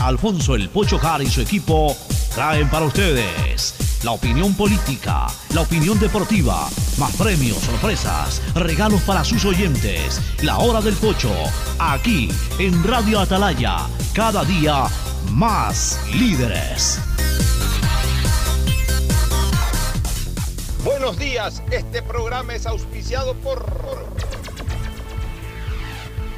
Alfonso el Pocho Car y su equipo traen para ustedes la opinión política, la opinión deportiva, más premios, sorpresas, regalos para sus oyentes. La hora del pocho, aquí en Radio Atalaya, cada día más líderes. Buenos días, este programa es auspiciado por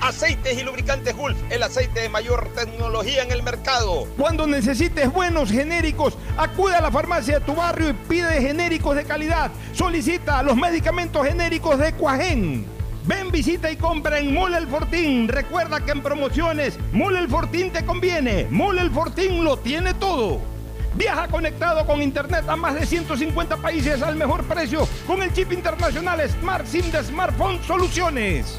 Aceites y lubricantes Gulf, el aceite de mayor tecnología en el mercado. Cuando necesites buenos genéricos, acude a la farmacia de tu barrio y pide genéricos de calidad. Solicita los medicamentos genéricos de Cuajén. Ven, visita y compra en Mole El Fortín. Recuerda que en promociones, Mole El Fortín te conviene. Mole El Fortín lo tiene todo. Viaja conectado con internet a más de 150 países al mejor precio con el chip internacional Smart SIM de Smartphone Soluciones.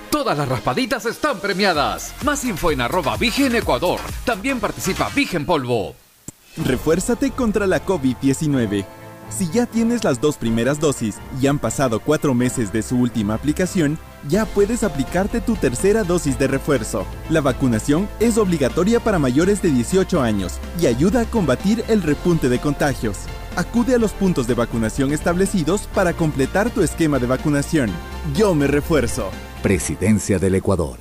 Todas las raspaditas están premiadas. Más info en arroba Vigen Ecuador. También participa Vigen Polvo. Refuérzate contra la COVID-19. Si ya tienes las dos primeras dosis y han pasado cuatro meses de su última aplicación, ya puedes aplicarte tu tercera dosis de refuerzo. La vacunación es obligatoria para mayores de 18 años y ayuda a combatir el repunte de contagios. Acude a los puntos de vacunación establecidos para completar tu esquema de vacunación. Yo me refuerzo. Presidencia del Ecuador.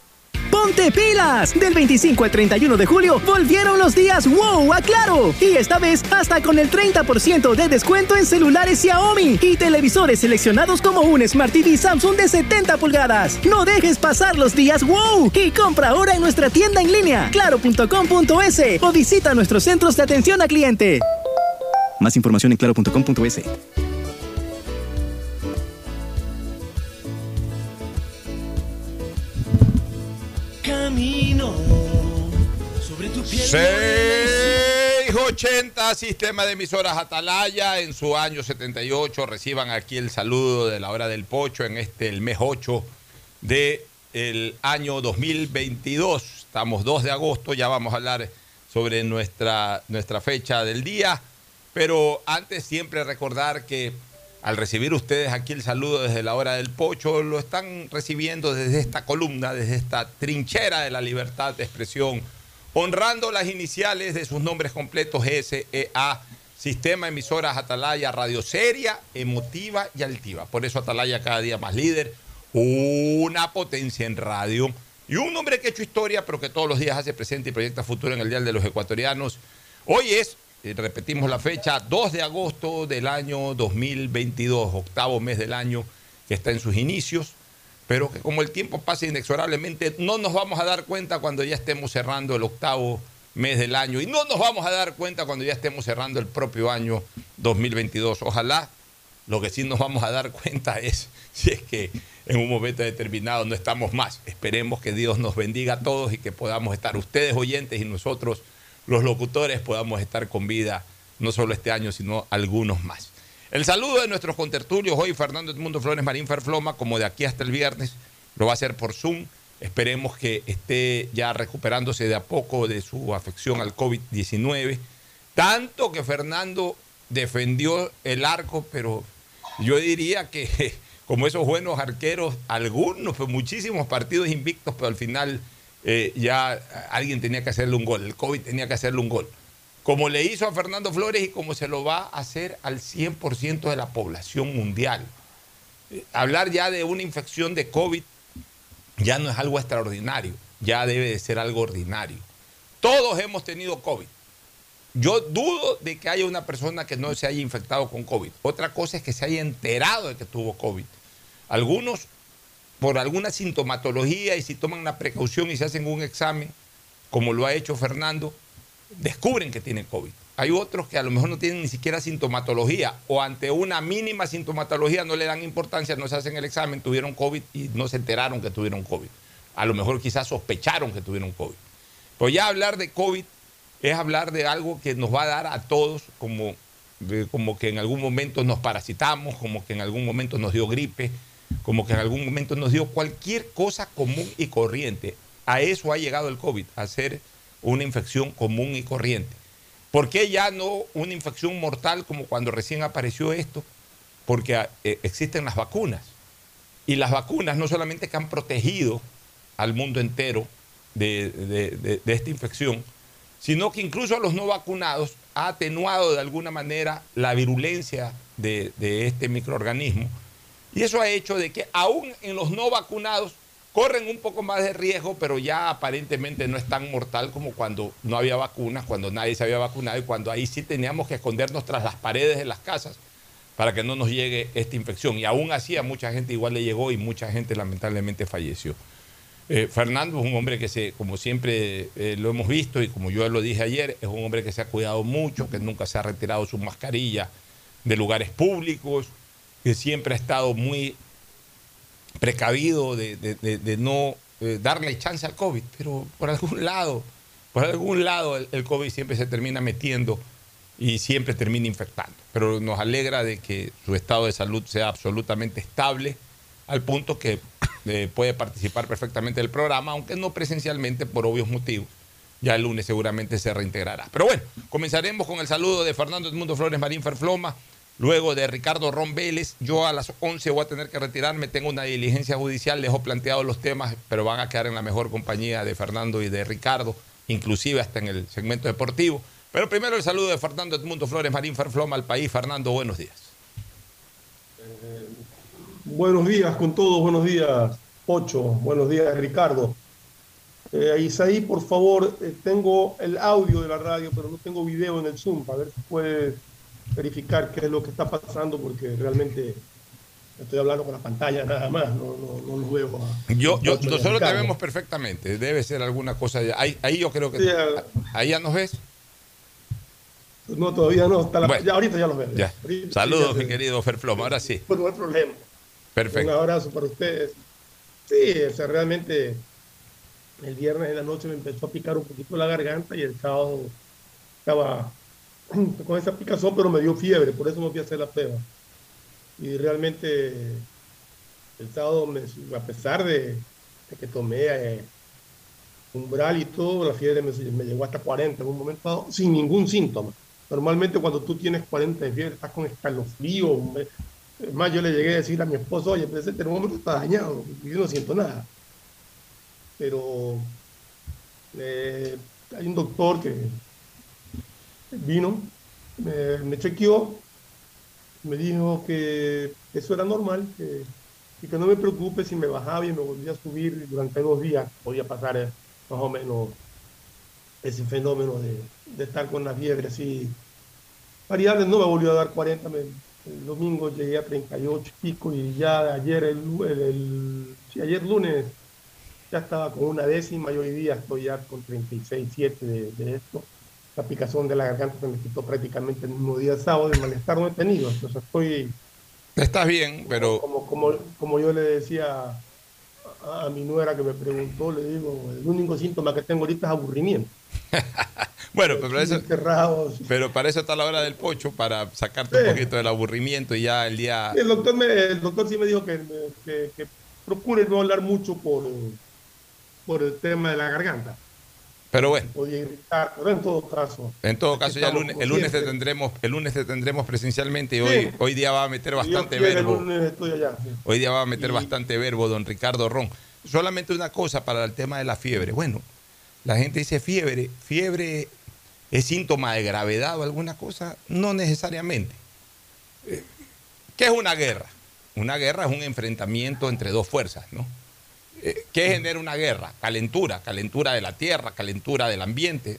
¡Ponte pilas! Del 25 al 31 de julio volvieron los días wow a Claro. Y esta vez hasta con el 30% de descuento en celulares Xiaomi y televisores seleccionados como un Smart TV Samsung de 70 pulgadas. No dejes pasar los días wow y compra ahora en nuestra tienda en línea claro.com.es o visita nuestros centros de atención a cliente. Más información en claro.com.es. Camino sobre tu piel. 680 Sistema de Emisoras Atalaya en su año 78. Reciban aquí el saludo de la hora del pocho en este, el mes 8 del el año 2022. Estamos 2 de agosto, ya vamos a hablar sobre nuestra, nuestra fecha del día. Pero antes siempre recordar que al recibir ustedes aquí el saludo desde la hora del pocho, lo están recibiendo desde esta columna, desde esta trinchera de la libertad de expresión, honrando las iniciales de sus nombres completos SEA, Sistema Emisoras Atalaya, Radio Seria, Emotiva y Altiva. Por eso Atalaya cada día más líder, una potencia en radio y un hombre que ha hecho historia, pero que todos los días hace presente y proyecta futuro en el Dial de los Ecuatorianos. Hoy es repetimos la fecha, 2 de agosto del año 2022, octavo mes del año que está en sus inicios, pero que como el tiempo pasa inexorablemente, no nos vamos a dar cuenta cuando ya estemos cerrando el octavo mes del año y no nos vamos a dar cuenta cuando ya estemos cerrando el propio año 2022. Ojalá lo que sí nos vamos a dar cuenta es si es que en un momento determinado no estamos más. Esperemos que Dios nos bendiga a todos y que podamos estar ustedes oyentes y nosotros los locutores podamos estar con vida no solo este año, sino algunos más. El saludo de nuestros contertulios hoy, Fernando Edmundo Flores Marín Ferfloma, como de aquí hasta el viernes, lo va a hacer por Zoom. Esperemos que esté ya recuperándose de a poco de su afección al COVID-19. Tanto que Fernando defendió el arco, pero yo diría que como esos buenos arqueros, algunos, pues muchísimos partidos invictos, pero al final eh, ya alguien tenía que hacerle un gol, el COVID tenía que hacerle un gol. Como le hizo a Fernando Flores y como se lo va a hacer al 100% de la población mundial. Eh, hablar ya de una infección de COVID ya no es algo extraordinario, ya debe de ser algo ordinario. Todos hemos tenido COVID. Yo dudo de que haya una persona que no se haya infectado con COVID. Otra cosa es que se haya enterado de que tuvo COVID. Algunos, por alguna sintomatología y si toman una precaución y se hacen un examen, como lo ha hecho Fernando, descubren que tienen COVID. Hay otros que a lo mejor no tienen ni siquiera sintomatología o ante una mínima sintomatología no le dan importancia, no se hacen el examen, tuvieron COVID y no se enteraron que tuvieron COVID. A lo mejor quizás sospecharon que tuvieron COVID. Pero ya hablar de COVID es hablar de algo que nos va a dar a todos como, como que en algún momento nos parasitamos, como que en algún momento nos dio gripe, como que en algún momento nos dio cualquier cosa común y corriente. A eso ha llegado el COVID, a ser una infección común y corriente. ¿Por qué ya no una infección mortal como cuando recién apareció esto? Porque eh, existen las vacunas. Y las vacunas no solamente que han protegido al mundo entero de, esta infección, sino que incluso a los no vacunados ha atenuado de alguna manera la virulencia de, de este microorganismo. Y eso ha hecho de que aún en los no vacunados corren un poco más de riesgo, pero ya aparentemente no es tan mortal como cuando no había vacunas, cuando nadie se había vacunado y cuando ahí sí teníamos que escondernos tras las paredes de las casas para que no nos llegue esta infección. Y aún así a mucha gente igual le llegó y mucha gente lamentablemente falleció. Eh, Fernando es un hombre que se, como siempre eh, lo hemos visto y como yo lo dije ayer, es un hombre que se ha cuidado mucho, que nunca se ha retirado su mascarilla de lugares públicos, que siempre ha estado muy precavido de, no eh, darle chance al COVID, pero por algún lado, por algún lado el, COVID siempre se termina metiendo y siempre termina infectando. Pero nos alegra de que su estado de salud sea absolutamente estable, al punto que eh, puede participar perfectamente del programa, aunque no presencialmente por obvios motivos. Ya el lunes seguramente se reintegrará. Pero bueno, comenzaremos con el saludo de Fernando Edmundo Flores Marín Ferfloma Luego de Ricardo Ron yo a las 11 voy a tener que retirarme, tengo una diligencia judicial, les he planteado los temas, pero van a quedar en la mejor compañía de Fernando y de Ricardo, inclusive hasta en el segmento deportivo. Pero primero el saludo de Fernando Edmundo Flores Marín Ferfloma al país. Fernando, buenos días. Eh, buenos días con todos, buenos días, Pocho, buenos días, Ricardo. Eh, Isaí, por favor, eh, tengo el audio de la radio, pero no tengo video en el Zoom, para ver si puede verificar qué es lo que está pasando porque realmente estoy hablando con la pantalla nada más, no, no, no lo veo. yo, yo, nosotros te vemos perfectamente, debe ser alguna cosa. Ahí, ahí yo creo que... ahí ya nos ves. No, todavía no. ya, ahorita ya los veo. Ya. Saludos, mi querido Ferfloma. Ahora sí. Pues no hay problema. Perfecto. Un abrazo para ustedes. Sí, o sea, realmente el viernes en la noche me empezó a picar un poquito la garganta y el sábado estaba con esa picazón, pero me dio fiebre, por eso no fui a hacer la prueba. Y realmente el sábado, a pesar de, que tomé eh, umbral y todo, la fiebre me, llegó hasta 40 en un momento dado, sin ningún síntoma. Normalmente cuando tú tienes 40 de fiebre, estás con escalofrío. Es más, yo le llegué a decir a mi esposo, oye, ese termómetro está dañado, yo no siento nada. Pero eh, hay un doctor que vino, me, chequeó, me dijo que eso era normal que, y que no me preocupe si me bajaba y me volvía a subir durante dos días, podía pasar eh, más o menos ese fenómeno de, estar con la fiebre así variables, no me volvió a dar 40, me- el domingo llegué a 38 y pico y ya ayer, el, ayer lunes ya estaba con una décima y hoy día estoy ya con 36, 7 de, de esto. La picazón de la garganta se me quitó prácticamente el mismo día sábado, el malestar no he tenido, entonces estoy Estás bien, pero como, como, como yo le decía a, a mi nuera que me preguntó, le digo, el único síntoma que tengo ahorita es aburrimiento. bueno, pero para eso, pero para eso está la hora del pocho, para sacarte un Sí. poquito del aburrimiento y ya el día... El doctor, me, el doctor sí me dijo que, que, que procure no hablar mucho por, por el tema de la garganta. Pero bueno, Podía irritar, pero en todo caso. en todo caso ya el lunes, como el lunes te tendremos, el lunes te tendremos presencialmente y Sí. hoy, hoy día va a meter bastante verbo. El lunes estoy allá. sí. Hoy día va a meter Y- bastante verbo don Ricardo Ron. Solamente una cosa para el tema de la fiebre. Bueno, la gente dice fiebre. ¿Fiebre es síntoma de gravedad o alguna cosa? No necesariamente. Eh, ¿Qué es una guerra? Una guerra es un enfrentamiento entre dos fuerzas, ¿no? Eh, ¿Qué genera una guerra? Calentura, calentura de la tierra, calentura del ambiente.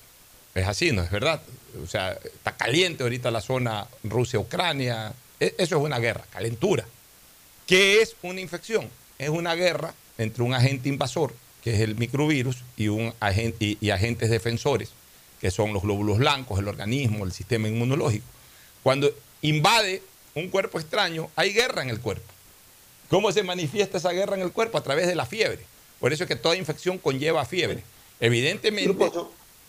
Es así, ¿no es verdad? O sea, está caliente ahorita la zona Rusia-Ucrania. E- Eso es una guerra, calentura. ¿Qué es una infección? Es una guerra entre un agente invasor, que es el microvirus, y, un y agentes defensores, que son los glóbulos blancos, el organismo, el sistema inmunológico. Cuando invade un cuerpo extraño, hay guerra en el cuerpo. ¿Cómo se manifiesta esa guerra en el cuerpo? A través de la fiebre. Por eso es que toda infección conlleva fiebre. Evidentemente,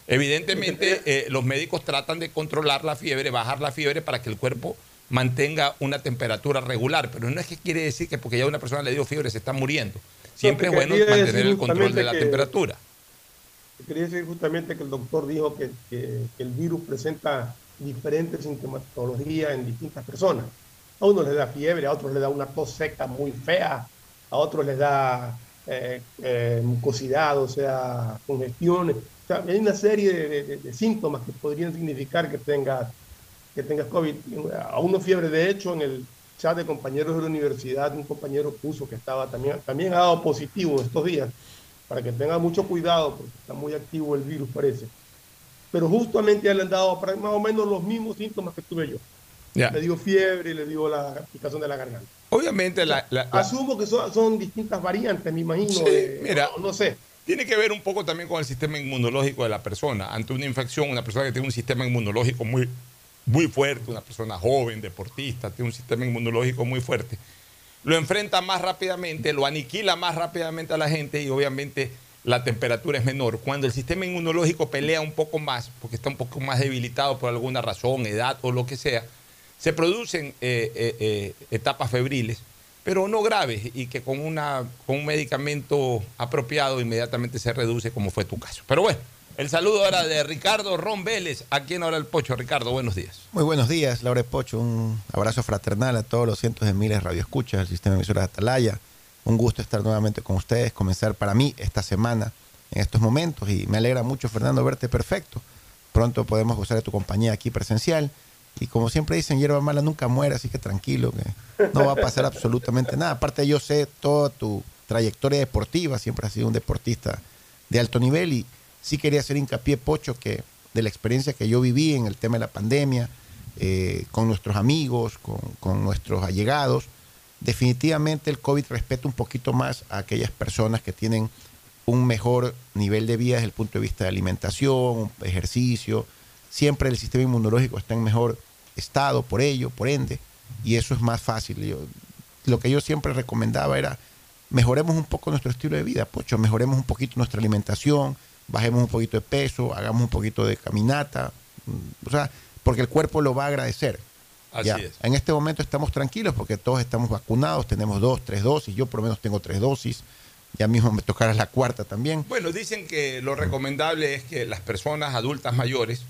evidentemente eh, los médicos tratan de controlar la fiebre, bajar la fiebre para que el cuerpo mantenga una temperatura regular. Pero no es que quiere decir que porque ya una persona le dio fiebre se está muriendo. Siempre es bueno mantener el control de la que- temperatura. Quería decir justamente que el doctor dijo que, que- que el virus presenta diferentes sintomatologías en distintas personas. A unos les da fiebre, a otros les da una tos seca muy fea, a otros les da eh, eh, mucosidad, o sea, congestiones. O sea, hay una serie de, síntomas que podrían significar que tengas, que tengas COVID. A uno fiebre, de hecho, en el chat de compañeros de la universidad, un compañero puso que estaba también, también ha dado positivo estos días para que tenga mucho cuidado porque está muy activo el virus parece. Pero justamente ya le han dado más o menos los mismos síntomas que tuve yo. Le dio fiebre y le dio la picazón de la garganta. Obviamente la, la- la- Asumo que son, son distintas variantes, me imagino. Sí, de- mira. no, no sé. Tiene que ver un poco también con el sistema inmunológico de la persona. Ante una infección, una persona que tiene un sistema inmunológico muy, muy fuerte, una persona joven, deportista, tiene un sistema inmunológico muy fuerte, lo enfrenta más rápidamente, lo aniquila más rápidamente a la gente y obviamente la temperatura es menor. Cuando el sistema inmunológico pelea un poco más, porque está un poco más debilitado por alguna razón, edad o lo que sea, se producen eh, eh, eh, etapas febriles, pero no graves y que con, una, con un medicamento apropiado inmediatamente se reduce, como fue tu caso. Pero bueno, el saludo ahora de Ricardo Ron Vélez, aquí en Ahora el Pocho. Ricardo, buenos días. Muy buenos días, Laura Pocho. Un abrazo fraternal a todos los cientos de miles de radioescuchas del sistema de emisoras de Atalaya. Un gusto estar nuevamente con ustedes, comenzar para mí esta semana en estos momentos y me alegra mucho, Fernando, verte perfecto. Pronto podemos gozar de tu compañía aquí presencial y como siempre dicen, hierba mala nunca muere, así que tranquilo, que no va a pasar absolutamente nada. Aparte yo sé toda tu trayectoria deportiva, siempre has sido un deportista de alto nivel y sí quería hacer hincapié, Pocho, que de la experiencia que yo viví en el tema de la pandemia, eh, con nuestros amigos, con, con nuestros allegados, definitivamente el COVID respeta un poquito más a aquellas personas que tienen un mejor nivel de vida desde el punto de vista de alimentación, ejercicio. Siempre el sistema inmunológico está en mejor estado por ello, por ende, y eso es más fácil. Yo- lo que yo siempre recomendaba era mejoremos un poco nuestro estilo de vida, pocho, mejoremos un poquito nuestra alimentación, bajemos un poquito de peso, hagamos un poquito de caminata, mm, o sea, porque el cuerpo lo va a agradecer. Así Ya, es. En este momento estamos tranquilos porque todos estamos vacunados, tenemos dos, tres dosis, yo por lo menos tengo tres dosis, ya mismo me tocará la cuarta también. Bueno, dicen que lo recomendable es que las personas adultas mayores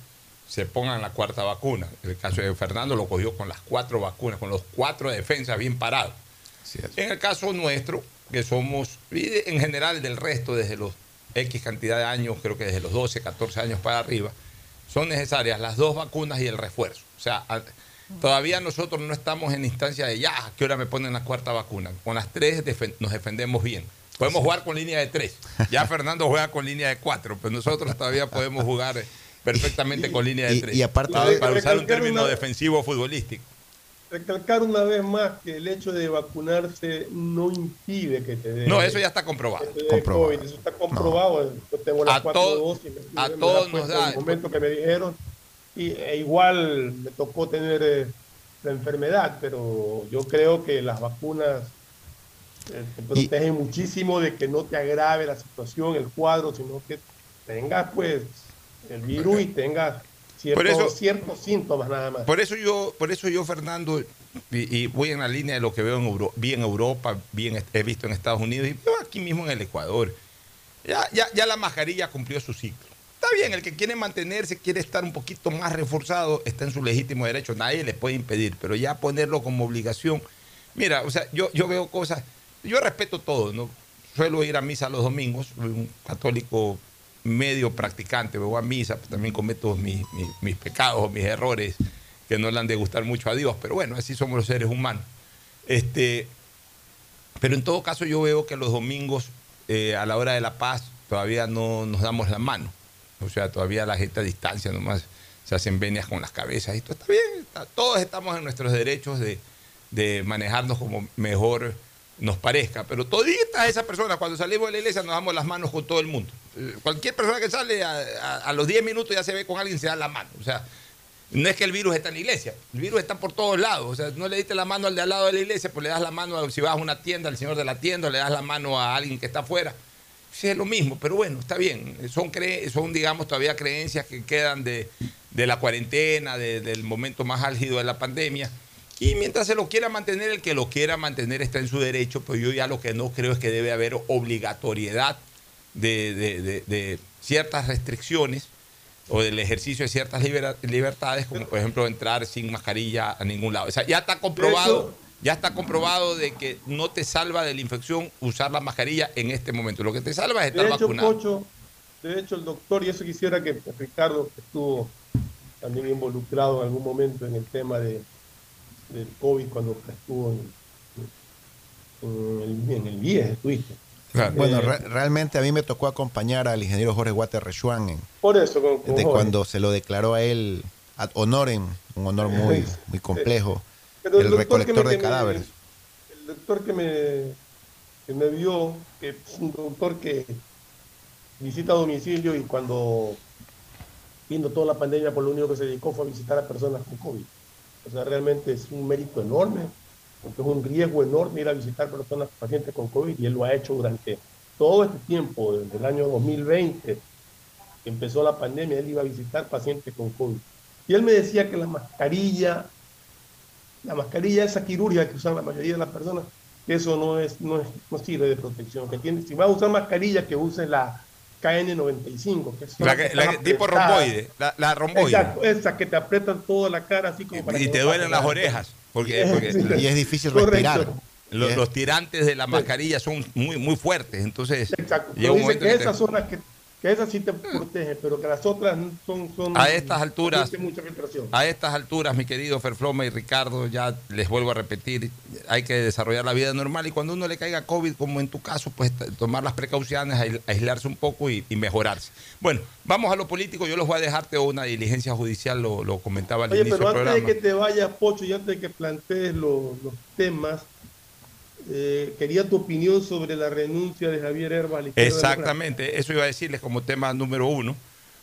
se pongan la cuarta vacuna. En el caso de Fernando lo cogió con las cuatro vacunas, con los cuatro de defensa bien parados. En el caso nuestro, que somos, y en general del resto, desde los X cantidad de años, creo que desde los 12, 14 años para arriba, son necesarias las dos vacunas y el refuerzo. O sea, todavía nosotros no estamos en instancia de ya, ¿a qué hora me ponen la cuarta vacuna? Con las tres defen- nos defendemos bien. Podemos jugar con línea de tres. Ya Fernando juega con línea de cuatro, pero nosotros todavía podemos jugar perfectamente con línea de y- tres. y aparte para, de- para usar un término una- defensivo futbolístico. Recalcar una vez más que el hecho de vacunarse no impide que te dé. No, eso ya está comprobado. Comprobado. COVID. Eso está comprobado. Yo tengo las A cuatro to- dosis. me- a todos nos da. En el momento que me dijeron. Y, e igual me tocó tener eh, la enfermedad, pero yo creo que las vacunas eh, te protegen muchísimo de que no te agrave la situación, el cuadro, sino que tengas pues el virus y tengas Por eso- ciertos, ciertos síntomas nada más. Por eso yo, por eso yo, Fernando, y, y voy en la línea de lo que veo en Euro- vi en Europa, vi en- he visto en Estados Unidos y veo aquí mismo en el Ecuador. Ya, ya, ya la mascarilla cumplió su ciclo. Está bien, el que quiere mantenerse, quiere estar un poquito más reforzado, está en su legítimo derecho, nadie le puede impedir, pero ya ponerlo como obligación. Mira, o sea, yo, yo veo cosas, yo respeto todo, ¿no? Suelo ir a misa los domingos, soy un católico medio practicante, voy a misa, pues también cometo mis, mis- mis pecados, mis errores, que no le han de gustar mucho a Dios, pero bueno, así somos los seres humanos. Este, pero en todo caso yo veo que los domingos eh, a la hora de la paz todavía no nos damos la mano. O sea, todavía la gente a distancia nomás se hacen venias con las cabezas. Y todo está bien. todos estamos en nuestros derechos de, de manejarnos como mejor nos parezca. Pero toditas esas personas, cuando salimos de la iglesia, nos damos las manos con todo el mundo. Eh, Cualquier persona que sale a, los 10 minutos ya se ve con alguien, se da la mano. O sea, no es que el virus está en la iglesia, el virus está por todos lados. O sea, no le diste la mano al de al lado de la iglesia, pues le das la mano, a- si vas a una tienda, al señor de la tienda, le das la mano a alguien que está afuera. Sí, es lo mismo, pero bueno, está bien. Son, cre- son digamos, todavía creencias que quedan de, de la cuarentena, de- del momento más álgido de la pandemia. Y mientras se lo quiera mantener, el que lo quiera mantener está en su derecho, pero yo ya lo que no creo es que debe haber obligatoriedad de, de- de- de ciertas restricciones o del ejercicio de ciertas libera- libertades, como por ejemplo entrar sin mascarilla a ningún lado. O sea, ya está comprobado, ya está comprobado de que no te salva de la infección usar la mascarilla en este momento. Lo que te salva es De estar hecho, vacunado. Pocho, de hecho, el doctor, y eso quisiera que Ricardo, que estuvo también involucrado en algún momento en el tema de, del COVID cuando estuvo en, en el, en el BIES, estuviste. Bueno, Eh, re- realmente a mí me tocó acompañar al ingeniero Jorge Guate Rechuán en, Por eso, con, con de Jorge. cuando se lo declaró a él ad honorem, un honor muy, muy complejo, Pero el recolector de me- cadáveres. el doctor que me, que me vio, que es un doctor que visita a domicilio y cuando viendo toda la pandemia, por lo único que se dedicó fue a visitar a personas con COVID. O sea, realmente es un mérito enorme, porque es un riesgo enorme ir a visitar personas, pacientes con COVID, y él lo ha hecho durante todo este tiempo, desde el año 2020, que empezó la pandemia, él iba a visitar pacientes con COVID. Y él me decía que la mascarilla, la mascarilla esa quirúrgica que usan la mayoría de las personas, que eso no es, no es, no sirve de protección. Que tiene, si va a usar mascarilla, que use la KN95, que es La que- la que- tipo romboide, la, la romboide. Exacto, esa que te aprietan toda la cara así como para Y que te duelen las orejas. Porque, porque Sí. Y es difícil Correcto. respirar. los, los tirantes de la mascarilla son muy, muy fuertes. Entonces, Exacto. Pero un dice momento que esas son las que, que esas sí te protegen, pero que las otras son... son A estas alturas- mucha filtración. A estas alturas, mi querido Ferfloma y Ricardo, ya les vuelvo a repetir, hay que desarrollar la vida normal y cuando uno le caiga COVID, como en tu caso, pues tomar las precauciones, aisl- aislarse un poco y, y mejorarse. Bueno, vamos a lo político, yo les voy a dejarte una diligencia judicial, lo, lo comentaba al Oye, inicio pero del antes de que te vayas, Pocho, y antes de que plantees lo- los temas, eh, quería tu opinión sobre la renuncia de Javier Herbas. a la izquierda Exactamente, eso iba a decirles como tema número uno.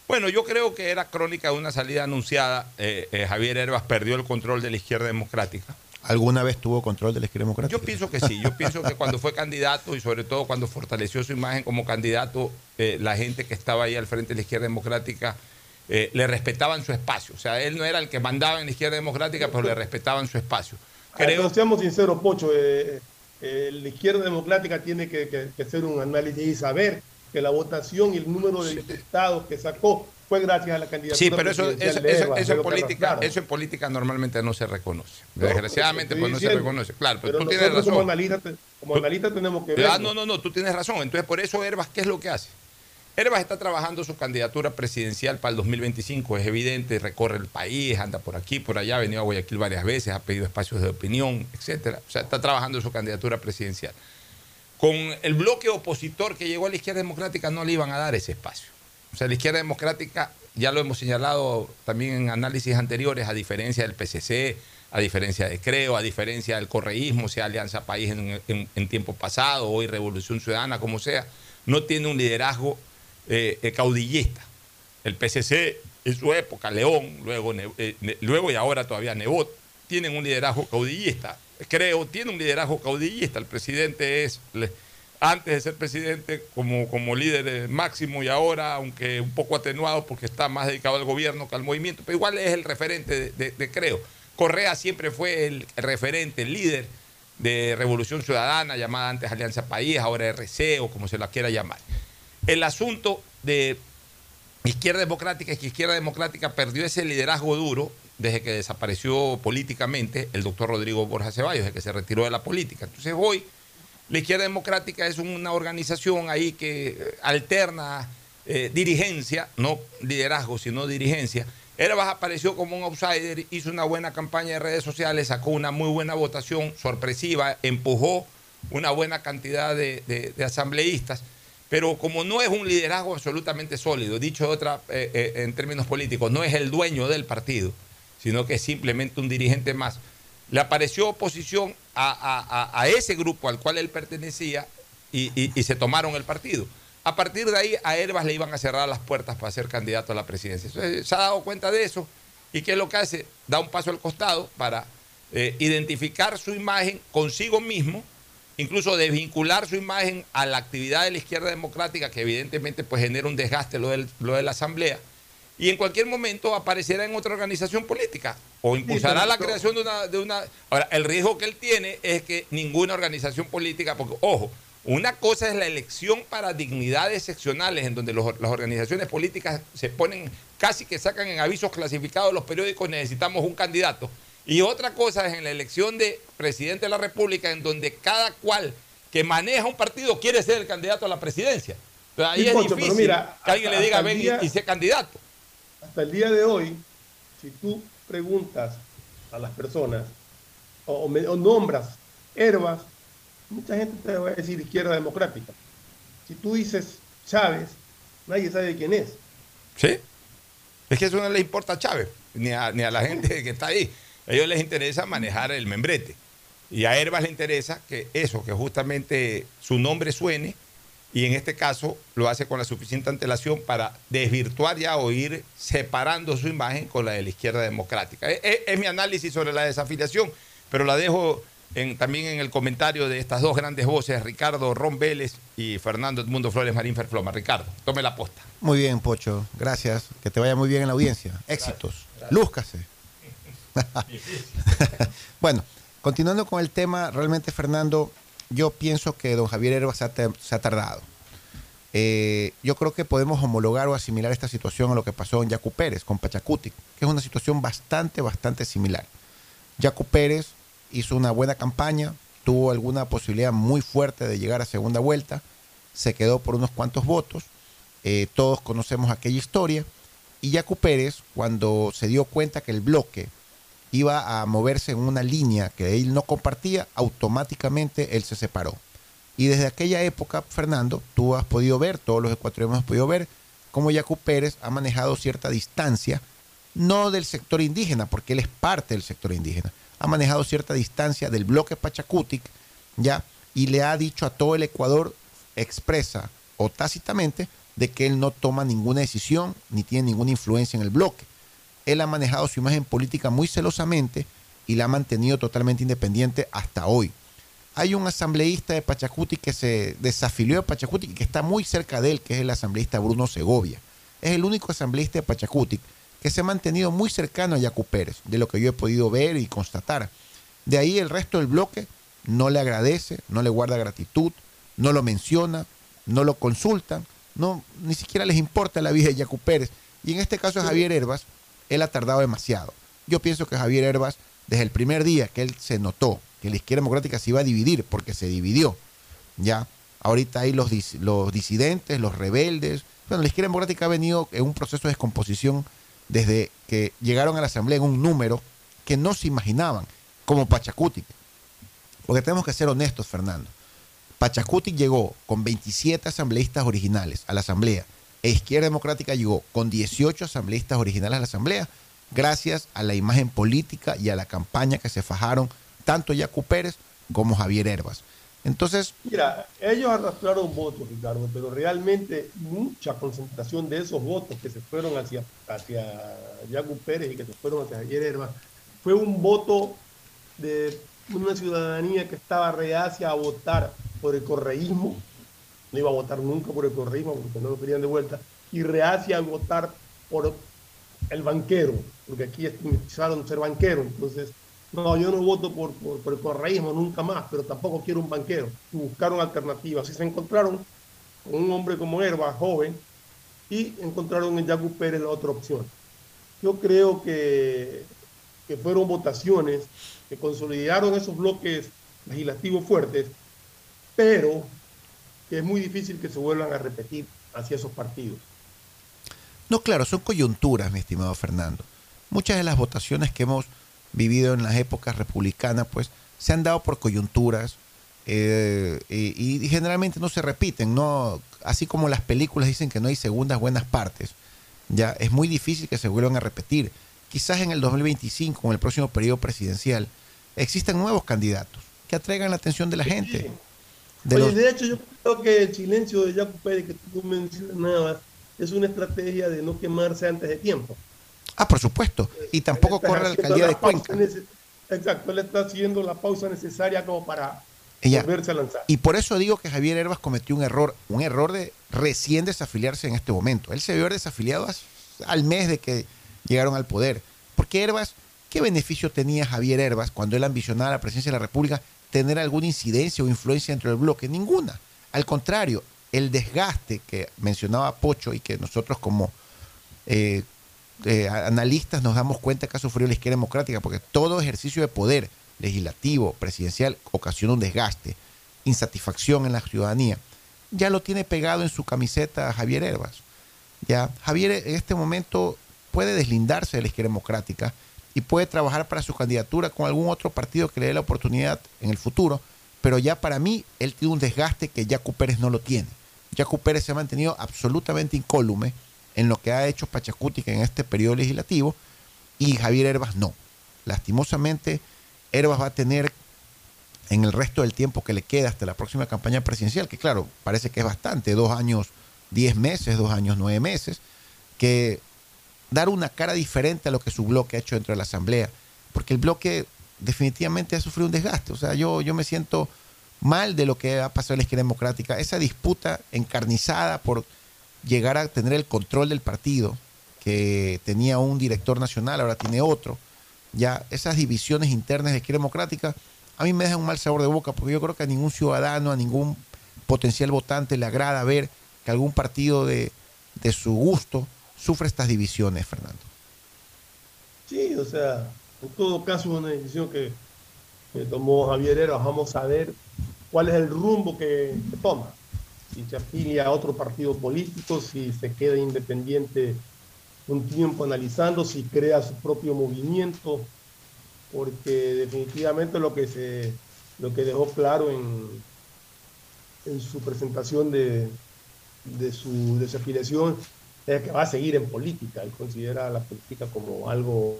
Bueno, yo creo que era crónica de una salida anunciada. Eh, eh, Javier Herbas perdió el control de la izquierda democrática. ¿Alguna vez tuvo control de la izquierda democrática? Yo pienso que sí, yo pienso que cuando fue candidato y sobre todo cuando fortaleció su imagen como candidato, eh, la gente que estaba ahí al frente de la izquierda democrática eh, le respetaban su espacio. O sea, él no era el que mandaba en la izquierda democrática, pero le respetaban su espacio. Creo... Seamos sinceros, Pocho, eh, eh, la izquierda democrática tiene que, que- que hacer un análisis y saber que la votación y el número de diputados que sacó fue gracias a la candidatura sí, pero eso, eso, eso- en política, eso en política normalmente no se reconoce. No, Desgraciadamente, pues no se reconoce. Claro, pero, Pero tú tienes razón. como analistas, como analistas tenemos que ver. Ah, no, no, no, tú tienes razón. Entonces, por eso Herbas, ¿qué es lo que hace? Herbas está trabajando su candidatura presidencial para el 2025, es evidente, recorre el país, anda por aquí, por allá, ha venido a Guayaquil varias veces, ha pedido espacios de opinión, etcétera. O sea, está trabajando su candidatura presidencial. Con el bloque opositor que llegó a la izquierda democrática no le iban a dar ese espacio. O sea, la izquierda democrática ya lo hemos señalado también en análisis anteriores, a diferencia del PCC, a diferencia de Creo, a diferencia del correísmo, sea Alianza País en, en, tiempo pasado, hoy Revolución Ciudadana, como sea, no tiene un liderazgo eh, caudillista. El PCC en su época, León, luego, eh, luego y ahora todavía Nebot, tienen un liderazgo caudillista. Creo, tiene un liderazgo caudillista. El presidente es, antes de ser presidente, como, como líder máximo y ahora, aunque un poco atenuado porque está más dedicado al gobierno que al movimiento, pero igual es el referente de, Creo. Correa siempre fue el referente, el líder de Revolución Ciudadana, llamada antes Alianza País, ahora RC o como se la quiera llamar. El asunto de Izquierda Democrática es que Izquierda Democrática perdió ese liderazgo duro desde que desapareció políticamente el doctor Rodrigo Borja Ceballos, desde que se retiró de la política. Entonces hoy la Izquierda Democrática es una organización ahí que eh, alterna eh, dirigencia, no liderazgo, sino dirigencia. Herbas apareció como un outsider, hizo una buena campaña de redes sociales, sacó una muy buena votación sorpresiva, empujó una buena cantidad de asambleístas pero como no es un liderazgo absolutamente sólido, dicho otra, eh, eh, en términos políticos, no es el dueño del partido, sino que es simplemente un dirigente más, le apareció oposición a, ese grupo al cual él pertenecía y, se tomaron el partido. A partir de ahí a Herbas le iban a cerrar las puertas para ser candidato a la presidencia. se ha dado cuenta de eso y ¿qué es lo que hace? Da un paso al costado para eh, identificar su imagen consigo mismo incluso desvincular su imagen a la actividad de la izquierda democrática, que evidentemente pues genera un desgaste lo, lo de la Asamblea, y en cualquier momento aparecerá en otra organización política o impulsará la creación de una, de una... Ahora, el riesgo que él tiene es que ninguna organización política, porque ojo, una cosa es la elección para dignidades seccionales, en donde las organizaciones políticas se ponen, casi que sacan en avisos clasificados los periódicos, necesitamos un candidato. Y otra cosa es en la elección de presidente de la República, en donde cada cual que maneja un partido quiere ser el candidato a la presidencia. Entonces, ahí es difícil que alguien le diga, ven y, sea candidato. Hasta el día de hoy, si tú preguntas a las personas o, nombras herbas, mucha gente te va a decir izquierda democrática. Si tú dices Chávez, nadie sabe quién es. Sí. Es que eso no le importa a Chávez, ni a, ni a la gente que está ahí. A ellos les interesa manejar el membrete. Y a Herbas le interesa que eso, que justamente su nombre suene, y en este caso lo hace con la suficiente antelación para desvirtuar ya o ir separando su imagen con la de la izquierda democrática. Es, mi análisis sobre la desafiliación, pero la dejo también en el comentario de estas dos grandes voces, Ricardo Ron Vélez y Fernando Edmundo Flores Marín Ferfloma. Ricardo, tome la posta. Muy bien, Pocho, gracias. Que te vaya muy bien en la audiencia. Éxitos. Lúzcase. bueno, continuando con el tema, realmente Fernando, yo pienso que don Javier Herba se ha, tardado. Eh, yo creo que podemos homologar o asimilar esta situación a lo que pasó en Yacu Pérez con Pachacuti, que es una situación bastante, bastante similar. Yacu Pérez hizo una buena campaña, tuvo alguna posibilidad muy fuerte de llegar a segunda vuelta, se quedó por unos cuantos votos, eh, todos conocemos aquella historia, y Yacu Pérez, cuando se dio cuenta que el bloque iba a moverse en una línea que él no compartía, automáticamente él se separó. Y desde aquella época, Fernando, tú has podido ver, todos los ecuatorianos hemos podido ver, cómo Yacu Pérez ha manejado cierta distancia, no del sector indígena, porque él es parte del sector indígena, ha manejado cierta distancia del bloque Pachacutic, ¿ya? Y le ha dicho a todo el Ecuador, expresa o tácitamente, de que él no toma ninguna decisión ni tiene ninguna influencia en el bloque él ha manejado su imagen política muy celosamente y la ha mantenido totalmente independiente hasta hoy. Hay un asambleísta de Pachacuti que se desafilió de Pachacuti y que está muy cerca de él, que es el asambleísta Bruno Segovia. Es el único asambleísta de Pachacuti que se ha mantenido muy cercano a Yacu Pérez, de lo que yo he podido ver y constatar. De ahí el resto del bloque no le agradece, no le guarda gratitud, no lo menciona, no lo consultan, no, ni siquiera les importa la vida de Yacu Pérez. Y en este caso Javier Herbas, él ha tardado demasiado. Yo pienso que Javier Herbas, desde el primer día que él se notó que la izquierda democrática se iba a dividir, porque se dividió, ya, ahorita hay los, los disidentes, los rebeldes. Bueno, la izquierda democrática ha venido en un proceso de descomposición desde que llegaron a la Asamblea en un número que no se imaginaban, como Pachacuti. Porque tenemos que ser honestos, Fernando. Pachacuti llegó con 27 asambleístas originales a la Asamblea Izquierda Democrática llegó con 18 asambleístas originales a la Asamblea, gracias a la imagen política y a la campaña que se fajaron tanto Yacu Pérez como Javier Herbas. Entonces. Mira, ellos arrastraron votos, Ricardo, pero realmente mucha concentración de esos votos que se fueron hacia, hacia Pérez y que se fueron hacia Javier Herbas fue un voto de una ciudadanía que estaba reacia a votar por el correísmo, no iba a votar nunca por el correísmo porque no lo querían de vuelta, y reacia a votar por el banquero, porque aquí estigmatizaron ser banquero, entonces, no, yo no voto por, por, el correísmo nunca más, pero tampoco quiero un banquero. Y buscaron alternativas y se encontraron con un hombre como Herba, joven, y encontraron en Yacu Pérez la otra opción. Yo creo que, que fueron votaciones que consolidaron esos bloques legislativos fuertes, pero que es muy difícil que se vuelvan a repetir hacia esos partidos. No, claro, son coyunturas, mi estimado Fernando. Muchas de las votaciones que hemos vivido en las épocas republicanas, pues se han dado por coyunturas eh, y, y, generalmente no se repiten, no, así como las películas dicen que no hay segundas buenas partes, ya es muy difícil que se vuelvan a repetir. Quizás en el 2025, en el próximo periodo presidencial, existan nuevos candidatos que atraigan la atención de la gente. De, Oye, de hecho, yo creo que el silencio de Jaco Pérez que tú mencionabas es una estrategia de no quemarse antes de tiempo. Ah, por supuesto. Y tampoco corre la alcaldía de Cuenca. Exacto, él está haciendo la pausa necesaria como para volverse a lanzar. Y por eso digo que Javier Herbas cometió un error, un error de recién desafiliarse en este momento. Él se vio desafiliado al mes de que llegaron al poder. Porque Herbas ¿Qué beneficio tenía Javier Herbas cuando él ambicionaba la presidencia de la República tener alguna incidencia o influencia dentro del bloque? Ninguna. Al contrario, el desgaste que mencionaba Pocho y que nosotros como eh, eh, analistas nos damos cuenta que ha sufrido la izquierda democrática, porque todo ejercicio de poder legislativo, presidencial, ocasiona un desgaste, insatisfacción en la ciudadanía. Ya lo tiene pegado en su camiseta Javier Herbas. Ya, Javier en este momento puede deslindarse de la izquierda democrática y puede trabajar para su candidatura con algún otro partido que le dé la oportunidad en el futuro, pero ya para mí él tiene un desgaste que Yacu Pérez no lo tiene. Yacu Pérez se ha mantenido absolutamente incólume en lo que ha hecho Pachacuti en este periodo legislativo y Javier Herbas no. Lastimosamente, Herbas va a tener en el resto del tiempo que le queda hasta la próxima campaña presidencial, que claro, parece que es bastante, dos años, diez meses, dos años, nueve meses, que dar una cara diferente a lo que su bloque ha hecho dentro de la Asamblea, porque el bloque definitivamente ha sufrido un desgaste. O sea, yo, yo me siento mal de lo que ha pasado en la izquierda democrática. Esa disputa encarnizada por llegar a tener el control del partido, que tenía un director nacional, ahora tiene otro. Ya esas divisiones internas de izquierda democrática a mí me dejan un mal sabor de boca, porque yo creo que a ningún ciudadano, a ningún potencial votante le agrada ver que algún partido de, de su gusto sufre estas divisiones, Fernando. Sí, o sea, en todo caso es una decisión que, tomó Javier Heras. Vamos a ver cuál es el rumbo que, toma. Si se afilia a otro partido político, si se queda independiente un tiempo analizando, si crea su propio movimiento, porque definitivamente lo que se lo que dejó claro en, en su presentación de, de su desafiliación que va a seguir en política. Él considera la política como algo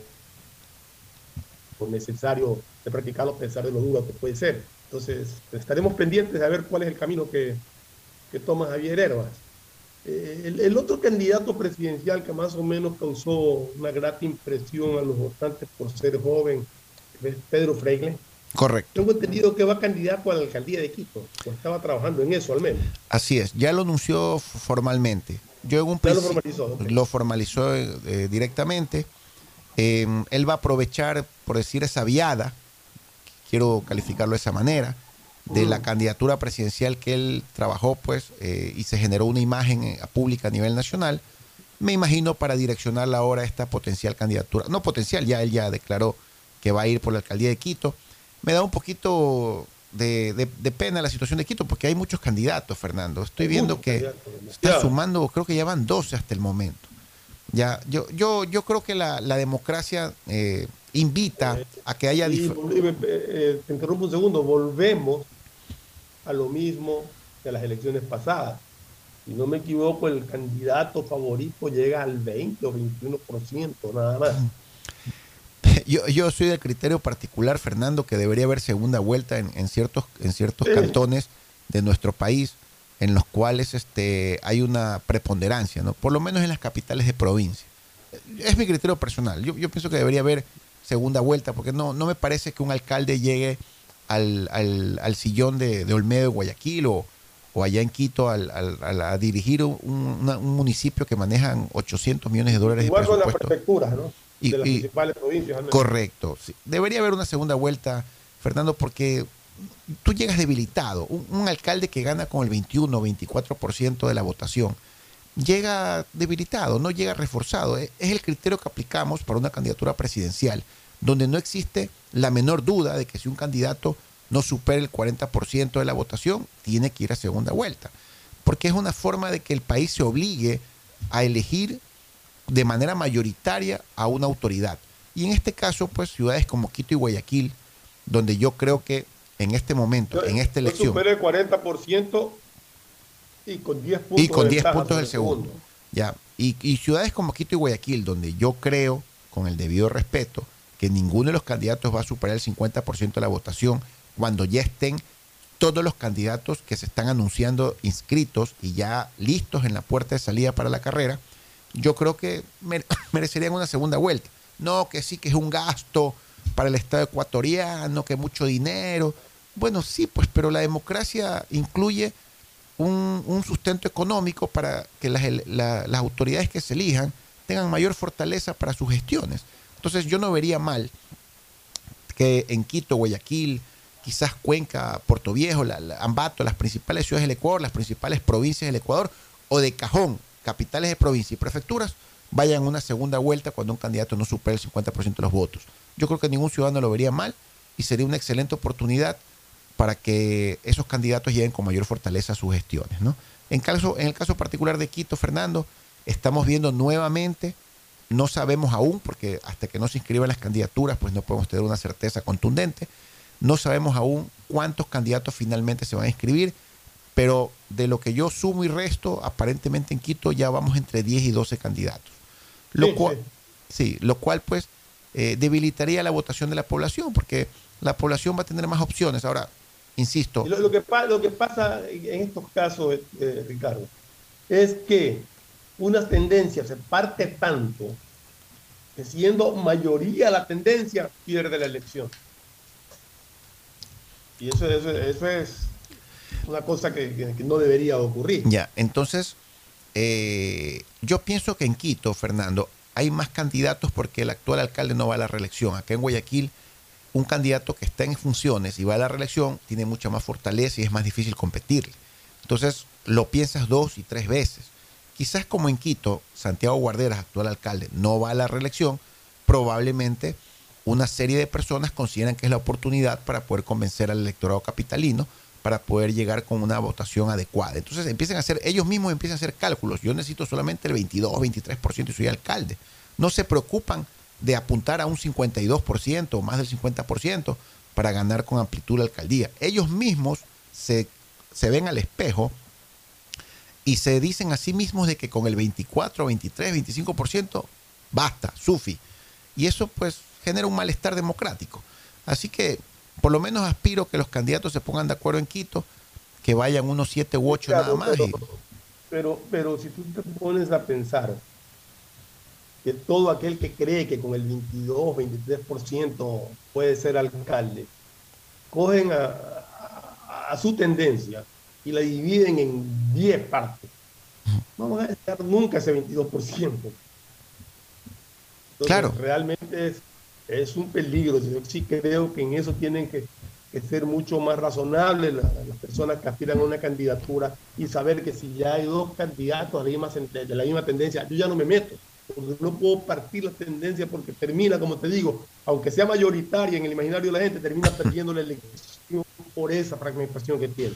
necesario de practicarlo a pesar de lo duro que puede ser. Entonces, estaremos pendientes de ver cuál es el camino que, que toma Javier Herbas. Eh, el, otro candidato presidencial que más o menos causó una grata impresión a los votantes por ser joven es Pedro Freile. Correcto. Tengo entendido que va candidato a la alcaldía de Quito, o estaba trabajando en eso al menos. Así es, ya lo anunció formalmente. Yo en un principio lo formalizó, eh, directamente. Em, él va a aprovechar, por decir, esa viada, quiero calificarlo de esa manera, de la mm. candidatura presidencial que él trabajó, pues, eh, y se generó una imagen eh, pública a nivel nacional. Me imagino para direccionar ahora esta potencial candidatura. No potencial, ya él ya declaró que va a ir por la alcaldía de Quito. Me da un poquito de, pena la situación de Quito, porque hay muchos candidatos, Fernando. Estoy viendo que está sumando, creo que ya van 12 hasta el momento. Ya, yo, yo, yo creo que la, democracia eh, invita a que haya... Eh, eh, te interrumpo un segundo, volvemos a lo mismo de las elecciones pasadas. si no me equivoco, el candidato favorito llega al 20 o 21%, nada más. Yo, yo soy del criterio particular, Fernando, que debería haber segunda vuelta en, en ciertos, en ciertos Sí. cantones de nuestro país en los cuales este, hay una preponderancia, ¿no? por lo menos en las capitales de provincia. Es mi criterio personal. Yo, yo pienso que debería haber segunda vuelta, porque no, no me parece que un alcalde llegue al, al- al sillón de, de Olmedo de Guayaquil o, o allá en Quito al- al- a dirigir un, una- un municipio que manejan 800 millones de dólares Igual de con las prefecturas, ¿no? Y- de las y- principales provincias. al menos. Correcto. sí. Debería haber una segunda vuelta, Fernando, porque tú llegas debilitado. Un, un alcalde que gana con el 21 24% de la votación llega debilitado, no llega reforzado. Es, es el criterio que aplicamos para una candidatura presidencial, donde no existe la menor duda de que si un candidato no supera el 40% de la votación, tiene que ir a segunda vuelta. Porque es una forma de que el país se obligue a elegir de manera mayoritaria a una autoridad. Y en este caso, pues ciudades como Quito y Guayaquil, donde yo creo que en este momento, en esta elección, supera el 40% y con 10 puntos. y con de 10 ventaja puntos del segundo. Ya. Y, y ciudades como Quito y Guayaquil, donde yo creo, con el debido respeto, que ninguno de los candidatos va a superar el 50% de la votación cuando ya estén todos los candidatos que se están anunciando inscritos y ya listos en la puerta de salida para la carrera, yo creo que mere- merecerían una segunda vuelta. No, que sí, que es un gasto para el Estado ecuatoriano, que mucho dinero. Bueno, sí, pues, pero la democracia incluye un, sustento económico para que las, autoridades que se elijan tengan mayor fortaleza para sus gestiones. Entonces yo no vería mal que en Quito, Guayaquil, quizás Cuenca, Puerto Viejo, la- Ambato, las principales ciudades del Ecuador, las principales provincias del Ecuador, o de Cajón, capitales de provincia y prefecturas, vayan a una segunda vuelta cuando un candidato no supere el 50% de los votos. Yo creo que ningún ciudadano lo vería mal y sería una excelente oportunidad para que esos candidatos lleguen con mayor fortaleza a sus gestiones. ¿no? En, caso, en el caso particular de Quito, Fernando, estamos viendo nuevamente, no sabemos aún, porque hasta que no se inscriban las candidaturas, pues no podemos tener una certeza contundente, no sabemos aún cuántos candidatos finalmente se van a inscribir, pero de lo que yo sumo y resto, aparentemente en Quito ya vamos entre 10 y 12 candidatos. Lo Sí, cual, sí, lo cual pues eh, debilitaría la votación de la población, porque la población va a tener más opciones. Ahora, insisto, lo, lo que, pa- lo que pasa en estos casos, eh, eh, Ricardo, es que una tendencia se parte tanto que siendo mayoría la tendencia, pierde la elección. Y eso, eso, eso es una cosa que, no debería ocurrir. Ya, entonces, eh, yo pienso que en Quito, Fernando, hay más candidatos porque el actual alcalde no va a la reelección. Acá en Guayaquil, un candidato que está en funciones y va a la reelección tiene mucha más fortaleza y es más difícil competirle. Entonces, lo piensas dos y tres veces. Quizás como en Quito, Santiago Guarderas, actual alcalde, no va a la reelección, probablemente una serie de personas consideran que es la oportunidad para poder convencer al electorado capitalino para poder llegar con una votación adecuada. Entonces empiezan a hacer, ellos mismos empiezan a hacer cálculos. Yo necesito solamente el 22, 23% y soy alcalde. No se preocupan de apuntar a un 52% o más del 50% para ganar con amplitud la alcaldía. Ellos mismos se, se ven al espejo y se dicen a sí mismos de que con el 24, 23, 25% basta, sufi. Y eso pues genera un malestar democrático. Así que por lo menos aspiro que los candidatos se pongan de acuerdo en Quito, que vayan unos 7 u 8 nada más. pero, pero, pero si tú te pones a pensar que todo aquel que cree que con el 22, 23% puede ser alcalde, cogen a, a- a su tendencia y la dividen en 10 partes. No van a estar nunca ese 22%. Entonces, Claro. Realmente es, es un peligro. Sí creo que en eso tienen que, ser mucho más razonables la- las personas que aspiran a una candidatura y saber que si ya hay dos candidatos de la misma, de la misma tendencia, yo ya no me meto. Porque no puedo partir la tendencia porque termina, como te digo, aunque sea mayoritaria en el imaginario de la gente, termina perdiendo la elección por esa fragmentación que tiene.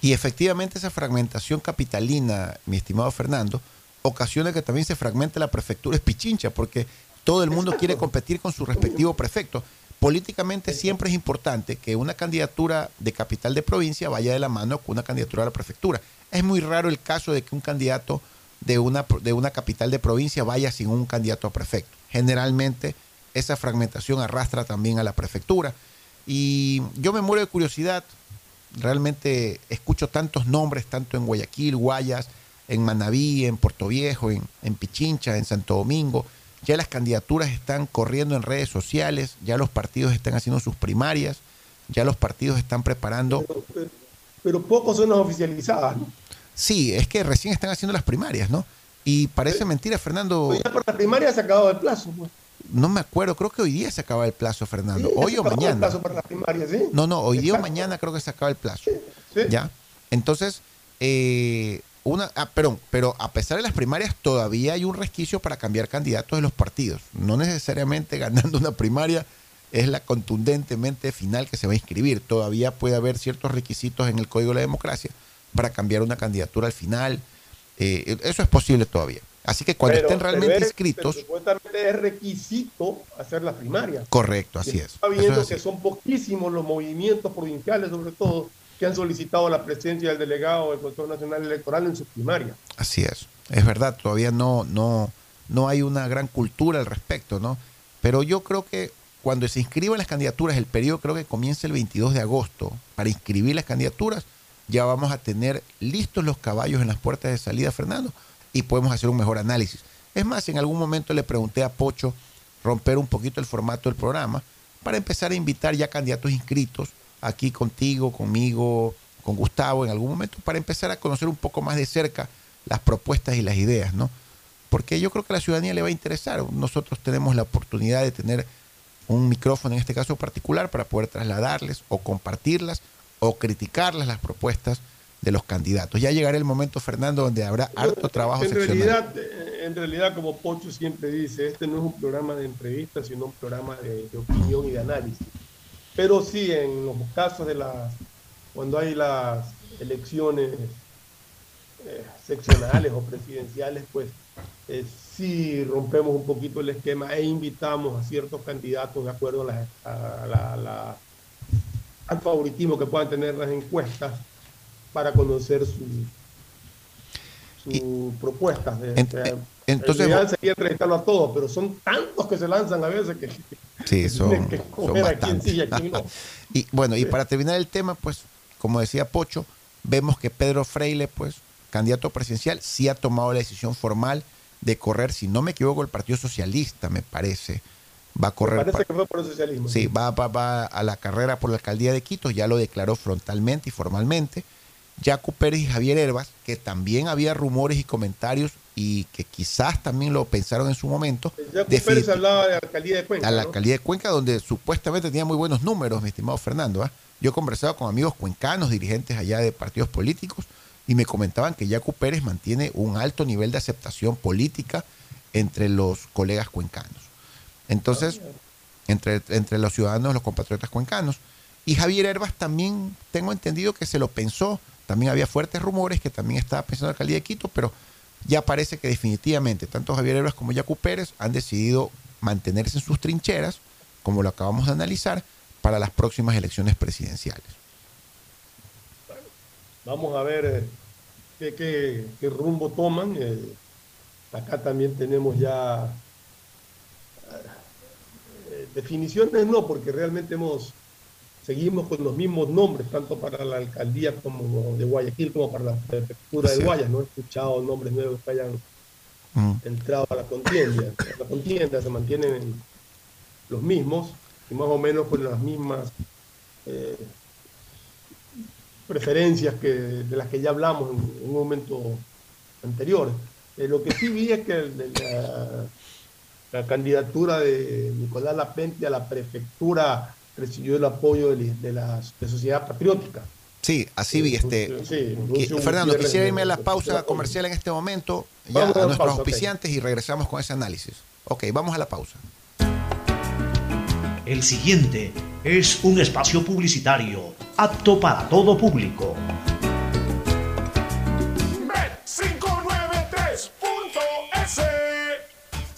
Y efectivamente esa fragmentación capitalina, mi estimado Fernando, ocasiona que también se fragmente la prefectura es Pichincha, porque todo el mundo quiere competir con su respectivo prefecto. políticamente siempre es importante que una candidatura de capital de provincia vaya de la mano con una candidatura a la prefectura. Es muy raro el caso de que un candidato de una, de una capital de provincia vaya sin un candidato a prefecto. Generalmente esa fragmentación arrastra también a la prefectura. Y yo me muero de curiosidad, realmente escucho tantos nombres, tanto en Guayaquil, Guayas, en Manabí, en Puerto Viejo, en, en Pichincha, en Santo Domingo. Ya las candidaturas están corriendo en redes sociales, ya los partidos están haciendo sus primarias, ya los partidos están preparando. Pero, pero pocos son las oficializadas, ¿no? Sí, es que recién están haciendo las primarias, ¿no? Y parece mentira, Fernando. Pues ya por las primarias se ha acabado el plazo. Pues. No me acuerdo, creo que hoy día se acaba el plazo, Fernando. Sí, hoy o mañana. El plazo para las primarias, ¿sí? No, no, hoy día o mañana creo que se acaba el plazo. Sí. ¿Ya? Entonces, eh, una, ah, perdón, pero a pesar de las primarias, todavía hay un resquicio para cambiar candidatos de los partidos. No necesariamente ganando una primaria es la contundentemente final que se va a inscribir. Todavía puede haber ciertos requisitos en el Código de la Democracia para cambiar una candidatura al final. Eh, eso es posible todavía. Así que cuando Pero- estén pero realmente es- inscritos, pero supuestamente es requisito hacer las primarias. correcto, así es. Está viendo es así. que son poquísimos los movimientos provinciales, sobre todo, que han solicitado la presencia del delegado del Consejo Nacional Electoral en su primaria. Así es, es verdad, todavía no, no, no hay una gran cultura al respecto, ¿no? Pero yo creo que cuando se inscriban las candidaturas, el periodo creo que comienza el 22 de agosto, para inscribir las candidaturas, ya vamos a tener listos los caballos en las puertas de salida, Fernando, y podemos hacer un mejor análisis. Es más, en algún momento le pregunté a Pocho romper un poquito el formato del programa para empezar a invitar ya candidatos inscritos aquí contigo, conmigo, con Gustavo en algún momento, para empezar a conocer un poco más de cerca las propuestas y las ideas, ¿no? Porque yo creo que a la ciudadanía le va a interesar. Nosotros tenemos la oportunidad de tener un micrófono en este caso particular para poder trasladarles o compartirlas o criticarlas las propuestas de los candidatos. Ya llegará el momento, Fernando, donde habrá harto trabajo En seccional. realidad, en realidad, como Pocho siempre dice, este no es un programa de entrevistas, sino un programa de, de opinión y de análisis. Pero sí, en los casos de las, cuando hay las elecciones eh, seccionales o presidenciales, pues eh, sí rompemos un poquito el esquema e invitamos a ciertos candidatos de acuerdo a la, a la- a la- al favoritismo que puedan tener las encuestas para conocer su, sus propuestas. de- sea, entonces- ideal sería entrevistarlo a todos, pero son tantos que se lanzan a veces que Sí, son, que son escoger a quién bastantes. sí y a quién no. y bueno, y para terminar el tema, pues, como decía Pocho, vemos que Pedro Freile, pues, candidato presidencial, sí ha tomado la decisión formal de correr, si no me equivoco, el Partido Socialista, me parece, va a correr. Parece pa- que fue por el socialismo. Sí, va, va, va a la carrera por la alcaldía de Quito, ya lo declaró frontalmente y formalmente. Jaco Pérez y Javier Herbas, que también había rumores y comentarios y que quizás también lo pensaron en su momento, Ya Pérez hablaba de alcaldía de Cuenca. a la ¿no? alcaldía de Cuenca, donde supuestamente tenía muy buenos números, mi estimado Fernando. ¿ah? Yo he conversado con amigos cuencanos, dirigentes allá de partidos políticos, y me comentaban que Jaco Pérez mantiene un alto nivel de aceptación política entre los colegas cuencanos. Entonces, entre, entre los ciudadanos, los compatriotas cuencanos. Y Javier Herbas también tengo entendido que se lo pensó. También había fuertes rumores que también estaba pensando en la alcaldía de Quito, pero ya parece que definitivamente tanto Javier Herbas como Yacu Pérez han decidido mantenerse en sus trincheras, como lo acabamos de analizar, para las próximas elecciones presidenciales. Vamos a ver eh, qué, rumbo toman. eh, acá también tenemos ya eh, definiciones, no, porque realmente hemos seguimos con los mismos nombres, tanto para la alcaldía como de Guayaquil como para la prefectura de. Guayas. No he escuchado nombres nuevos que hayan Mm. entrado a la contienda. La contienda se mantienen los mismos y más o menos con las mismas eh, preferencias que, de las que ya hablamos en, en un momento anterior. Eh, lo que sí vi es que el la, la candidatura de Nicolás Lapente a la prefectura recibió el apoyo de, de la de Sociedad Patriótica. Sí, así vi este. Sí, que- Lucio Fernando, quisiera irme a la pausa comercial en este momento, ya Vamos a nuestros pausa, auspiciantes y regresamos con ese análisis. Ok, vamos a la pausa. El siguiente es un espacio publicitario apto para todo público.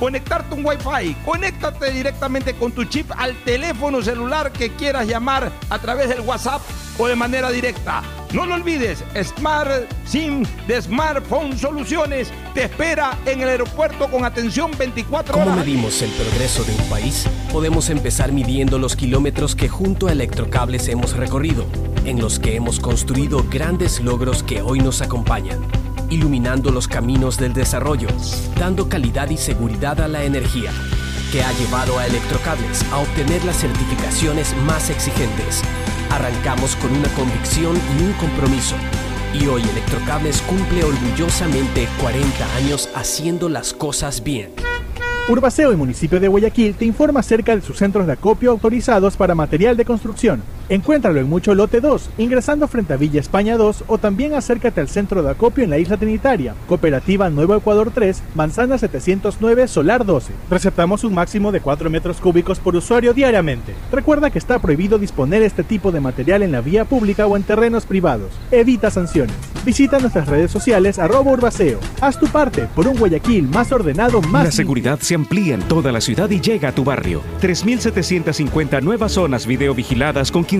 conectarte un Wi-Fi. Conéctate directamente con tu chip al teléfono celular que quieras llamar a través del WhatsApp o de manera directa. No lo olvides, Smart SIM de Smartphone Soluciones te espera en el aeropuerto con atención 24 horas. ¿Cómo medimos el progreso de un país? Podemos empezar midiendo los kilómetros que junto a Electrocables hemos recorrido, en los que hemos construido grandes logros que hoy nos acompañan iluminando los caminos del desarrollo, dando calidad y seguridad a la energía, que ha llevado a Electrocables a obtener las certificaciones más exigentes. Arrancamos con una convicción y un compromiso. Y hoy Electrocables cumple orgullosamente 40 años haciendo las cosas bien. Urbaceo y municipio de Guayaquil te informa acerca de sus centros de acopio autorizados para material de construcción. Encuéntralo en Mucho Lote 2, ingresando frente a Villa España 2 o también acércate al centro de acopio en la isla Trinitaria, Cooperativa Nuevo Ecuador 3, Manzana 709, Solar 12. Receptamos un máximo de 4 metros cúbicos por usuario diariamente. Recuerda que está prohibido disponer este tipo de material en la vía pública o en terrenos privados. Evita sanciones. Visita nuestras redes sociales arroba urbaceo. Haz tu parte por un Guayaquil más ordenado, más... La seguridad se amplía en toda la ciudad y llega a tu barrio. 3.750 nuevas zonas videovigiladas con 15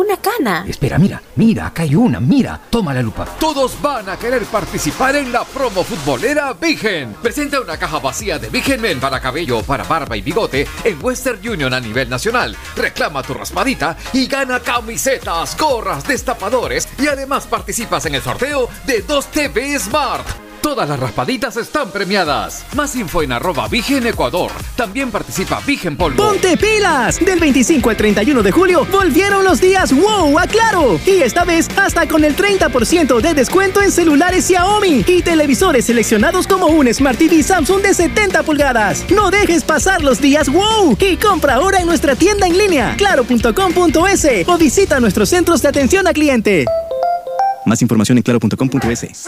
una cana. Espera, mira, mira, acá hay una, mira. Toma la lupa. Todos van a querer participar en la promo futbolera Vigen. Presenta una caja vacía de Vigen Men para cabello, para barba y bigote en Western Union a nivel nacional. Reclama tu raspadita y gana camisetas, gorras, destapadores y además participas en el sorteo de 2 TV Smart. Todas las raspaditas están premiadas. Más info en arroba Vigen Ecuador. También participa Vigen Polvo. ¡Ponte pilas! Del 25 al 31 de julio volvieron los días wow a Claro. Y esta vez hasta con el 30% de descuento en celulares Xiaomi y televisores seleccionados como un Smart TV Samsung de 70 pulgadas. No dejes pasar los días wow y compra ahora en nuestra tienda en línea claro.com.es o visita nuestros centros de atención a cliente. Más información en claro.com.es.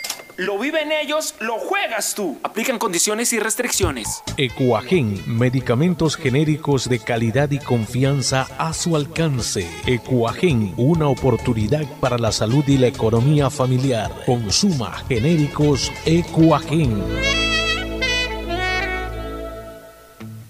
lo viven ellos, lo juegas tú. Aplican condiciones y restricciones. Ecuagen, medicamentos genéricos de calidad y confianza a su alcance. Ecuagen, una oportunidad para la salud y la economía familiar. Consuma genéricos Ecuagen.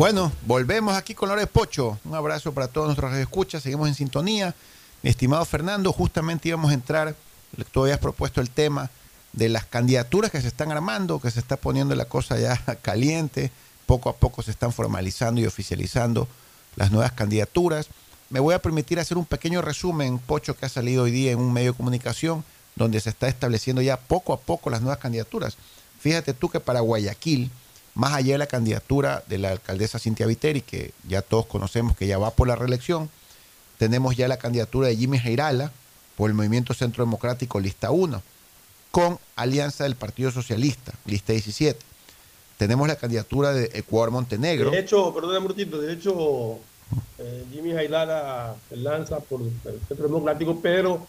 Bueno, volvemos aquí con Lore Pocho. Un abrazo para todos nuestros escuchas. Seguimos en sintonía. Mi estimado Fernando, justamente íbamos a entrar, tú habías propuesto el tema de las candidaturas que se están armando, que se está poniendo la cosa ya caliente. Poco a poco se están formalizando y oficializando las nuevas candidaturas. Me voy a permitir hacer un pequeño resumen, Pocho, que ha salido hoy día en un medio de comunicación, donde se está estableciendo ya poco a poco las nuevas candidaturas. Fíjate tú que para Guayaquil, más allá de la candidatura de la alcaldesa Cintia Viteri, que ya todos conocemos que ya va por la reelección, tenemos ya la candidatura de Jimmy Jairala por el Movimiento Centro Democrático, lista 1, con alianza del Partido Socialista, lista 17. Tenemos la candidatura de Ecuador Montenegro. De hecho, perdón, Murtito, de hecho, eh, Jimmy Jairala lanza por el Centro Democrático, pero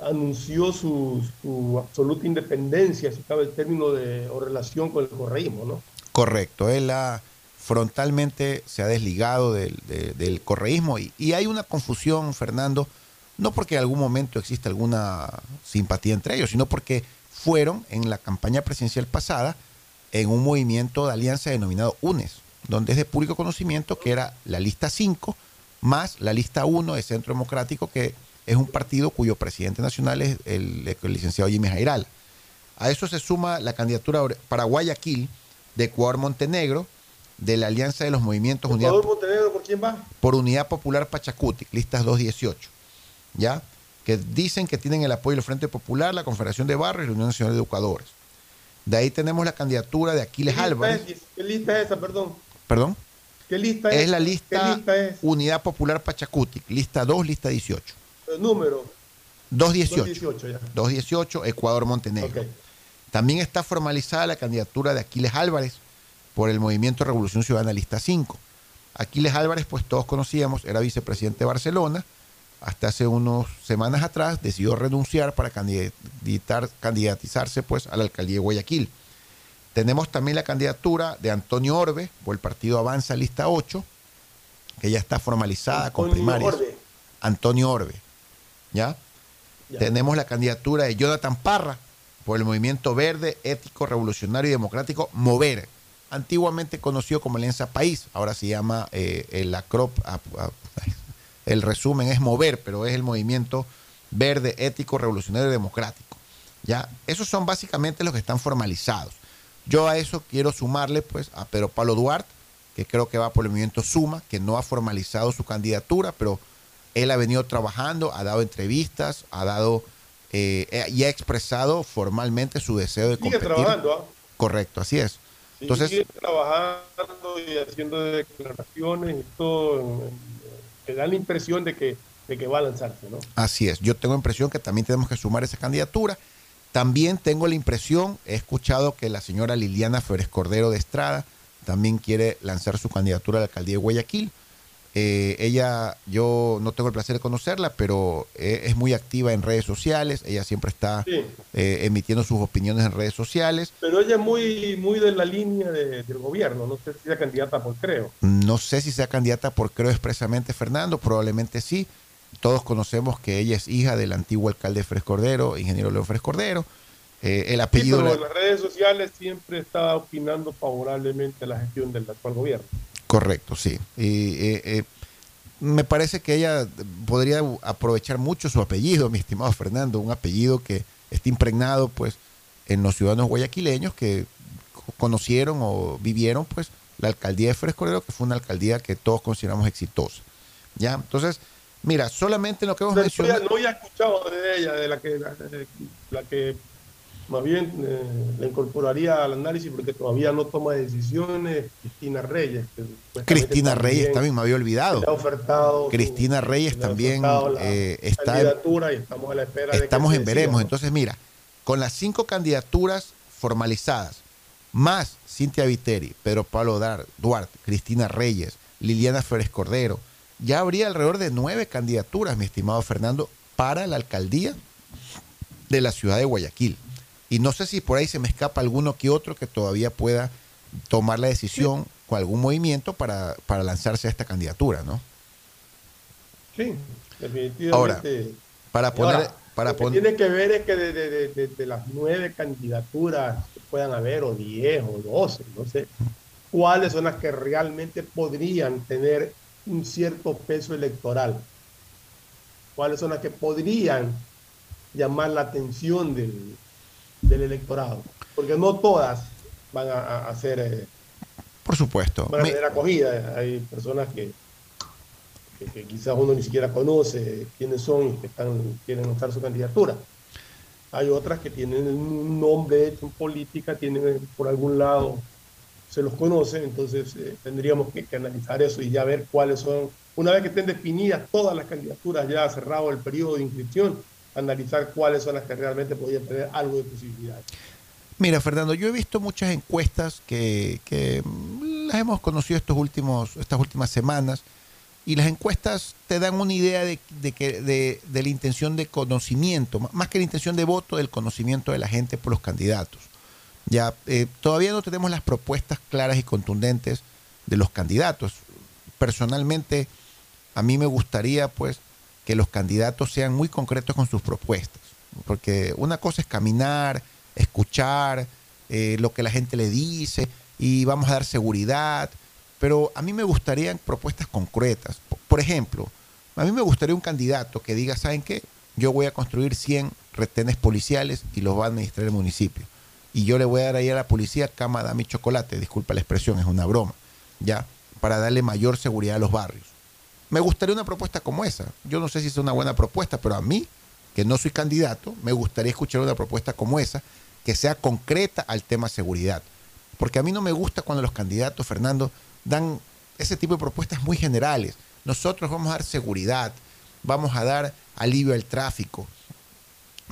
anunció su, su absoluta independencia, si cabe el término de o relación con el correísmo, ¿no? Correcto, él ha, frontalmente se ha desligado del, de, del correísmo y, hay una confusión, Fernando, no porque en algún momento exista alguna simpatía entre ellos, sino porque fueron en la campaña presidencial pasada en un movimiento de alianza denominado UNES, donde es de público conocimiento que era la lista 5 más la lista 1 de Centro Democrático, que es un partido cuyo presidente nacional es el, el licenciado Jimmy Jairal. A eso se suma la candidatura para Guayaquil, de Ecuador Montenegro, de la Alianza de los Movimientos Unidad Montenegro por quién va? Por Unidad Popular Pachacuti, listas 218. ¿Ya? Que dicen que tienen el apoyo del Frente Popular, la Confederación de Barrios y la Unión Nacional de Educadores. De ahí tenemos la candidatura de Aquiles ¿Qué Álvarez. Es, ¿Qué lista es esa, perdón? ¿Perdón? ¿Qué lista es? Es la lista, lista es? Unidad Popular Pachacuti, lista 2, lista 18. El número. 218. 218, ya. 218, Ecuador Montenegro. Okay. También está formalizada la candidatura de Aquiles Álvarez por el Movimiento Revolución Ciudadana Lista 5. Aquiles Álvarez, pues todos conocíamos, era vicepresidente de Barcelona. Hasta hace unas semanas atrás decidió renunciar para candidatar, candidatizarse pues, a la alcaldía de Guayaquil. Tenemos también la candidatura de Antonio Orbe por el partido Avanza Lista 8, que ya está formalizada Antonio con primarias. Orbe. Antonio Orbe. ¿Ya? ¿Ya? Tenemos la candidatura de Jonathan Parra por el Movimiento Verde, Ético, Revolucionario y Democrático, Mover, antiguamente conocido como Alianza País, ahora se llama eh, el acrop, el resumen es Mover, pero es el Movimiento Verde, Ético, Revolucionario y Democrático. ¿ya? Esos son básicamente los que están formalizados. Yo a eso quiero sumarle pues a Pedro Pablo Duarte, que creo que va por el movimiento Suma, que no ha formalizado su candidatura, pero él ha venido trabajando, ha dado entrevistas, ha dado eh, y ha expresado formalmente su deseo de Sigue competir. trabajando, ¿ah? Correcto, así es. Entonces, Sigue trabajando y haciendo declaraciones y todo, que da la impresión de que, de que va a lanzarse, ¿no? Así es, yo tengo impresión que también tenemos que sumar esa candidatura. También tengo la impresión, he escuchado que la señora Liliana Flores Cordero de Estrada también quiere lanzar su candidatura a la alcaldía de Guayaquil. Eh, ella, yo no tengo el placer de conocerla, pero eh, es muy activa en redes sociales. Ella siempre está Sí. eh, emitiendo sus opiniones en redes sociales. Pero ella es muy, muy de la línea de- del gobierno, no sé si sea candidata por creo. No sé si sea candidata por creo expresamente Fernando, probablemente sí. Todos conocemos que ella es hija del antiguo alcalde Fres Cordero, ingeniero León Fres Cordero. Eh, el Sí, apellido... pero la- en las redes sociales siempre está opinando favorablemente a la gestión del actual gobierno. Correcto, sí. Y, eh, eh, me parece que ella podría aprovechar mucho su apellido, mi estimado Fernando, un apellido que está impregnado pues en los ciudadanos guayaquileños que co- conocieron o vivieron pues la alcaldía de Frescorero, que fue una alcaldía que todos consideramos exitosa. ¿Ya? Entonces, mira, solamente en lo que hemos No, mencionado... no había escuchado de ella, de la que, la, de- la que más bien eh, la incorporaría al análisis porque todavía no toma decisiones, Cristina Reyes. que Cristina Reyes también me había olvidado. ofertado Cristina Reyes también eh, está candidatura y estamos a la espera de que en veremos. Entonces, mira, con las cinco candidaturas formalizadas, más Cintia Viteri, Pedro Pablo Dar- Duarte, Cristina Reyes, Liliana Flores Cordero, ya habría alrededor de nueve candidaturas, mi estimado Fernando, para la alcaldía de la ciudad de Guayaquil. Y no sé si por ahí se me escapa alguno que otro que todavía pueda tomar la decisión con algún movimiento para, para lanzarse a esta candidatura, ¿no? Sí, definitivamente. Ahora, para poner- ahora, para lo que pon- tiene que ver es que de, de- de- de- de las nueve candidaturas que puedan haber, o diez, o doce, no sé, cuáles son las que realmente podrían tener un cierto peso electoral. Cuáles son las que podrían llamar la atención del, del electorado. Porque no todas van a, a- ser, eh, Por supuesto. van a Me- tener acogida. Hay personas que, que, que quizás uno ni siquiera conoce quiénes son y que están, quieren lanzar su candidatura. Hay otras que tienen un nombre hecho en política, tienen eh, por algún lado, se los conoce, entonces eh, tendríamos que, que analizar eso y ya ver cuáles son, una vez que estén definidas todas las candidaturas, ya cerrado el periodo de inscripción, analizar cuáles son las que realmente podrían tener algo de posibilidad. Mira, Fernando, yo he visto muchas encuestas que, que, las hemos conocido estos últimos, estas últimas semanas y las encuestas te dan una idea de, de que, de, de la intención de conocimiento, más que la intención de voto, del conocimiento de la gente por los candidatos. Ya eh, todavía no tenemos las propuestas claras y contundentes de los candidatos. Personalmente, a mí me gustaría pues que los candidatos sean muy concretos con sus propuestas, porque una cosa es caminar, escuchar eh, lo que la gente le dice y vamos a dar seguridad, pero a mí me gustarían propuestas concretas. Por ejemplo, a mí me gustaría un candidato que diga, ¿saben qué? Yo voy a construir 100 retenes policiales y los va a administrar el municipio. Y yo le voy a dar ahí a la policía cama, dame chocolate, disculpa la expresión, es una broma, ¿ya? Para darle mayor seguridad a los barrios. Me gustaría una propuesta como esa. Yo no sé si es una buena propuesta, pero a mí, que no soy candidato, me gustaría escuchar una propuesta como esa, que sea concreta al tema seguridad. Porque a mí no me gusta cuando los candidatos, Fernando, dan ese tipo de propuestas muy generales. Nosotros vamos a dar seguridad, vamos a dar alivio al tráfico,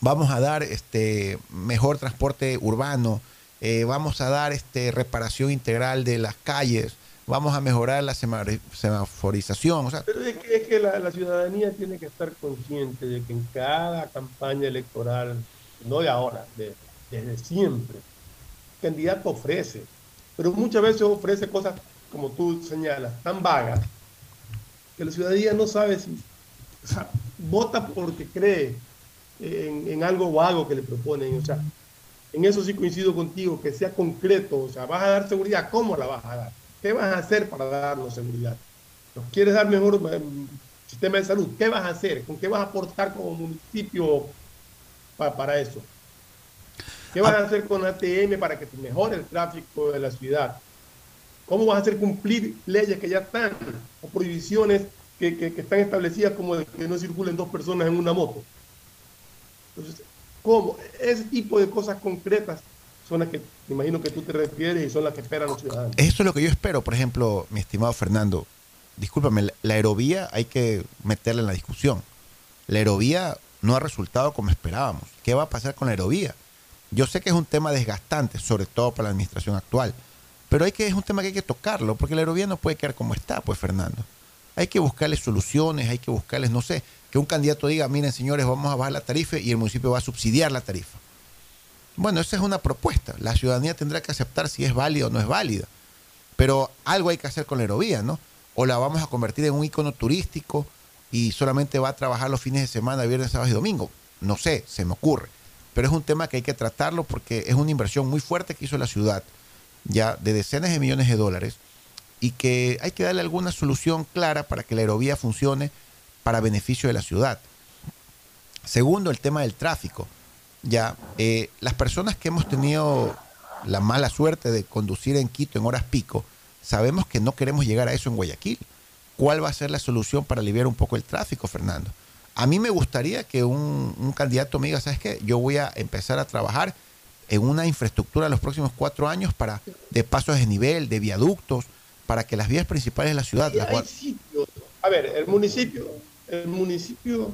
vamos a dar este mejor transporte urbano, eh, vamos a dar este reparación integral de las calles, vamos a mejorar la semaforización, o sea, Pero es que, es que la, ciudadanía tiene que estar consciente de que en cada campaña electoral, no de ahora, de- desde siempre, el candidato ofrece, pero muchas veces ofrece cosas, como tú señalas, tan vagas, que la ciudadanía no sabe si vota porque cree en, en algo vago que le proponen. O sea, en eso sí coincido contigo, que sea concreto. O sea, vas a dar seguridad, ¿cómo la vas a dar? ¿Qué vas a hacer para darnos seguridad? ¿Nos quieres dar mejor eh, sistema de salud? ¿Qué vas a hacer? ¿Con qué vas a aportar como municipio pa- para eso? ¿Qué vas a hacer con ATM para que te mejore el tráfico de la ciudad? ¿Cómo vas a hacer cumplir leyes que ya están o prohibiciones que, que- que están establecidas como de que no circulen dos personas en una moto? Entonces, ¿cómo? Ese tipo de cosas concretas son las que me imagino que tú te refieres y son las que esperan los ciudadanos. Eso es lo que yo espero, por ejemplo, mi estimado Fernando. Discúlpame, la- la aerovía hay que meterla en la discusión. La aerovía no ha resultado como esperábamos. ¿Qué va a pasar con la aerovía? Yo sé que es un tema desgastante, sobre todo para la administración actual, pero hay que, es un tema que hay que tocarlo, porque la aerovía no puede quedar como está, pues Fernando. Hay que buscarle soluciones, hay que buscarles, no sé, que un candidato diga, miren señores, vamos a bajar la tarifa y el municipio va a subsidiar la tarifa. Bueno, esa es una propuesta. La ciudadanía tendrá que aceptar si es válida o no es válida. Pero algo hay que hacer con la aerovía, ¿no? O la vamos a convertir en un icono turístico y solamente va a trabajar los fines de semana, viernes, sábado y domingo. No sé, se me ocurre. Pero es un tema que hay que tratarlo porque es una inversión muy fuerte que hizo la ciudad, ya de decenas de millones de dólares, y que hay que darle alguna solución clara para que la aerovía funcione para beneficio de la ciudad. Segundo, el tema del tráfico. Ya, eh, las personas que hemos tenido la mala suerte de conducir en Quito en horas pico, sabemos que no queremos llegar a eso en Guayaquil. ¿Cuál va a ser la solución para aliviar un poco el tráfico, Fernando? A mí me gustaría que un, un candidato me diga, ¿sabes qué? Yo voy a empezar a trabajar en una infraestructura los próximos cuatro años para de pasos de nivel, de viaductos, para que las vías principales de la ciudad, las Hay sitios. A ver, el municipio, el municipio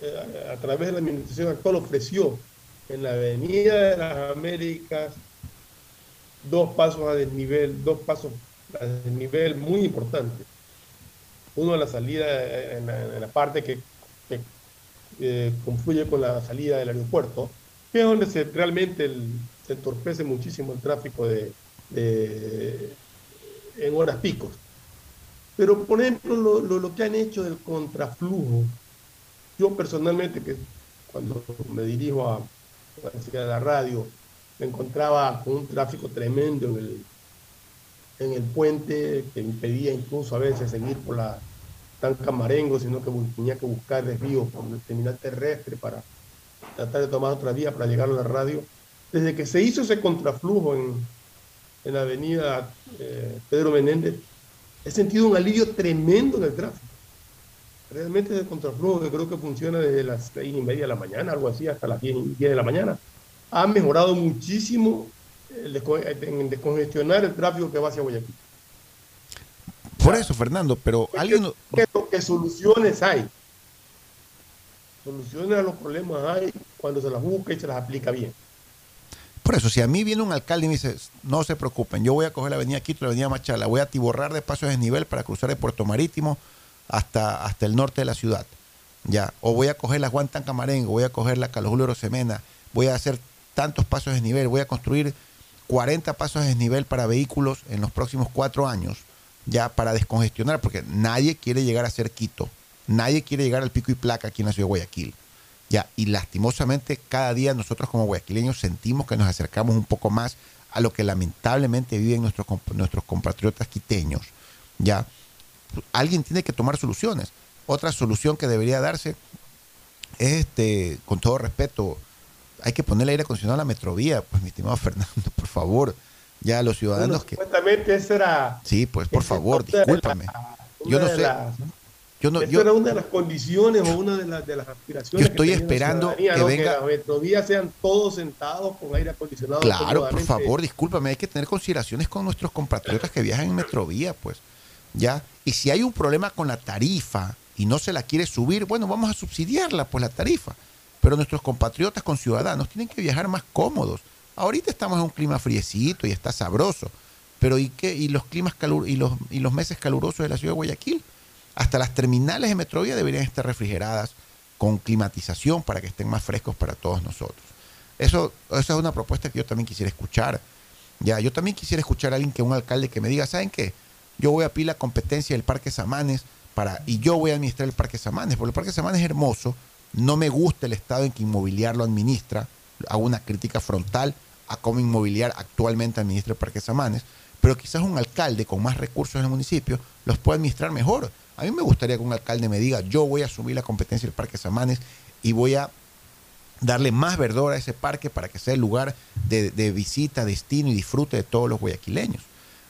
eh, a través de la administración actual ofreció en la Avenida de las Américas dos pasos a desnivel, dos pasos a desnivel muy importantes. Uno a la salida, eh, en la, parte que, eh, confluye con la salida del aeropuerto, que es donde se, realmente el- se entorpece muchísimo el tráfico de, de- en horas picos. Pero, por ejemplo, lo, lo- lo que han hecho del contraflujo, yo personalmente, que cuando me dirijo a, a la radio, me encontraba con un tráfico tremendo en el, en el puente que impedía incluso a veces seguir por la Tanca Marengo, sino que tenía que buscar desvíos por el terminal terrestre para tratar de tomar otra vía para llegar a la radio. Desde que se hizo ese contraflujo en, en la avenida eh, Pedro Menéndez, he sentido un alivio tremendo en el tráfico. Realmente ese contraflujo que creo que funciona desde las seis y media de la mañana, algo así, hasta las diez, y- diez de la mañana, ha mejorado muchísimo el en descongestionar el tráfico que va hacia Guayaquil. Por eso, Fernando, pero alguien... ¿Qué, qué soluciones hay? Soluciones a los problemas hay cuando se las busca y se las aplica bien. Por eso, si a mí viene un alcalde y me dice, no se preocupen, yo voy a coger la avenida Quito, la avenida Machala, voy a tiborrar de pasos de desnivel para cruzar de Puerto Marítimo hasta, hasta el norte de la ciudad. Ya, o voy a coger la Juan Tancamarengo, voy a coger la Carlos Julio Rosemena, voy a hacer tantos pasos de desnivel, voy a construir 40 pasos de desnivel para vehículos en los próximos cuatro años, ya para descongestionar, porque nadie quiere llegar a ser Quito, nadie quiere llegar al pico y placa aquí en la ciudad de Guayaquil. Ya, y lastimosamente cada día nosotros como guayaquileños sentimos que nos acercamos un poco más a lo que lamentablemente viven nuestros, nuestros compatriotas quiteños. Ya, alguien tiene que tomar soluciones. Otra solución que debería darse es, este, con todo respeto, hay que poner el aire acondicionado a la metrovía, pues mi estimado Fernando, por favor. Ya los ciudadanos Bueno, que... Supuestamente esa era, Sí, pues por favor, discúlpame. Yo no sé. las- Yo no, yo, era una de las condiciones o una de las, de las aspiraciones. Yo estoy que la esperando que ¿no? venga- las metrovías sean todos sentados con aire acondicionado. Claro, por favor, discúlpame, hay que tener consideraciones con nuestros compatriotas que viajan en Metrovía, pues. ¿Ya? Y si hay un problema con la tarifa y no se la quiere subir, bueno, vamos a subsidiarla, pues la tarifa. Pero nuestros compatriotas con ciudadanos tienen que viajar más cómodos. Ahorita estamos en un clima friecito y está sabroso. Pero ¿y qué? ¿Y los climas calur y los, y los meses calurosos de la ciudad de Guayaquil? Hasta las terminales de Metrovía deberían estar refrigeradas con climatización para que estén más frescos para todos nosotros. Eso, esa es una propuesta que yo también quisiera escuchar. Ya, yo también quisiera escuchar a alguien que un alcalde que me diga, ¿saben qué? Yo voy a pedir la competencia del Parque Samanes para, y yo voy a administrar el Parque Samanes, porque el Parque Samanes es hermoso, no me gusta el estado en que Inmobiliar lo administra, hago una crítica frontal a cómo Inmobiliar actualmente administra el Parque Samanes, pero quizás un alcalde con más recursos en el municipio los pueda administrar mejor. A mí me gustaría que un alcalde me diga, yo voy a asumir la competencia del Parque Samanes y voy a darle más verdor a ese parque para que sea el lugar de, de visita, destino y disfrute de todos los guayaquileños.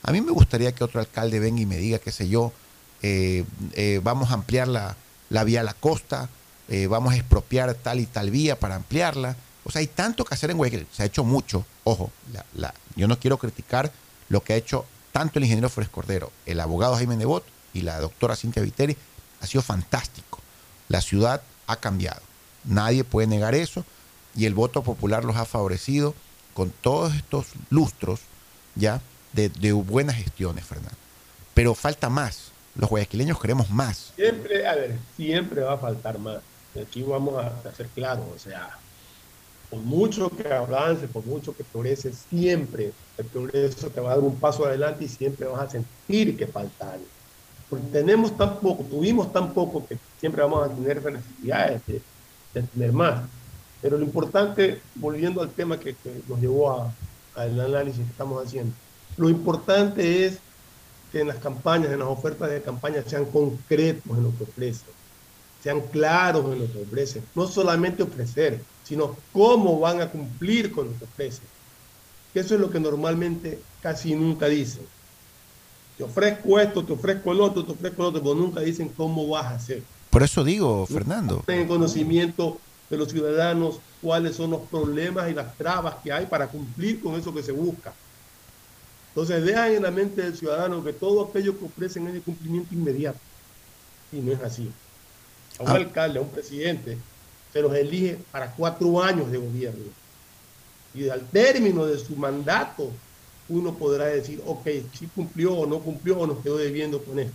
A mí me gustaría que otro alcalde venga y me diga, qué sé yo, eh, eh, vamos a ampliar la, la vía a la costa, eh, vamos a expropiar tal y tal vía para ampliarla O sea, hay tanto que hacer en Guayaquil. Se ha hecho mucho. Ojo, yo no quiero criticar lo que ha hecho tanto el ingeniero Flores Cordero, el abogado Jaime Nebot y la doctora Cintia Viteri. Ha sido fantástico. La ciudad ha cambiado. Nadie puede negar eso. Y el voto popular los ha favorecido con todos estos lustros ya de, de buenas gestiones, Fernando. Pero falta más. Los guayaquileños queremos más. Siempre, a ver, siempre va a faltar más. Aquí vamos a, a ser claros, o sea, por mucho que avance, por mucho que progrese, siempre el progreso te va a dar un paso adelante y siempre vas a sentir que falta algo. Porque tenemos tan poco, tuvimos tan poco que siempre vamos a tener necesidades de, de tener más. Pero lo importante, volviendo al tema que, que nos llevó al análisis que estamos haciendo, lo importante es que en las campañas, en las ofertas de campaña sean concretos en lo que ofrecen, sean claros en lo que ofrecen, no solamente ofrecer, sino cómo van a cumplir con lo que ofrecen. Eso es lo que normalmente casi nunca dicen. Te ofrezco esto, te ofrezco el otro, te ofrezco el otro, pero nunca dicen cómo vas a hacer. Por eso digo, Fernando, En conocimiento de los ciudadanos cuáles son los problemas y las trabas que hay para cumplir con eso que se busca. Entonces dejan en la mente del ciudadano que todo aquello que ofrecen es de cumplimiento inmediato. Y no es así. A un Ah. alcalde, a un presidente, se los elige para cuatro años de gobierno. Y al término de su mandato, uno podrá decir, ok, si cumplió o no cumplió o nos quedó debiendo con esto.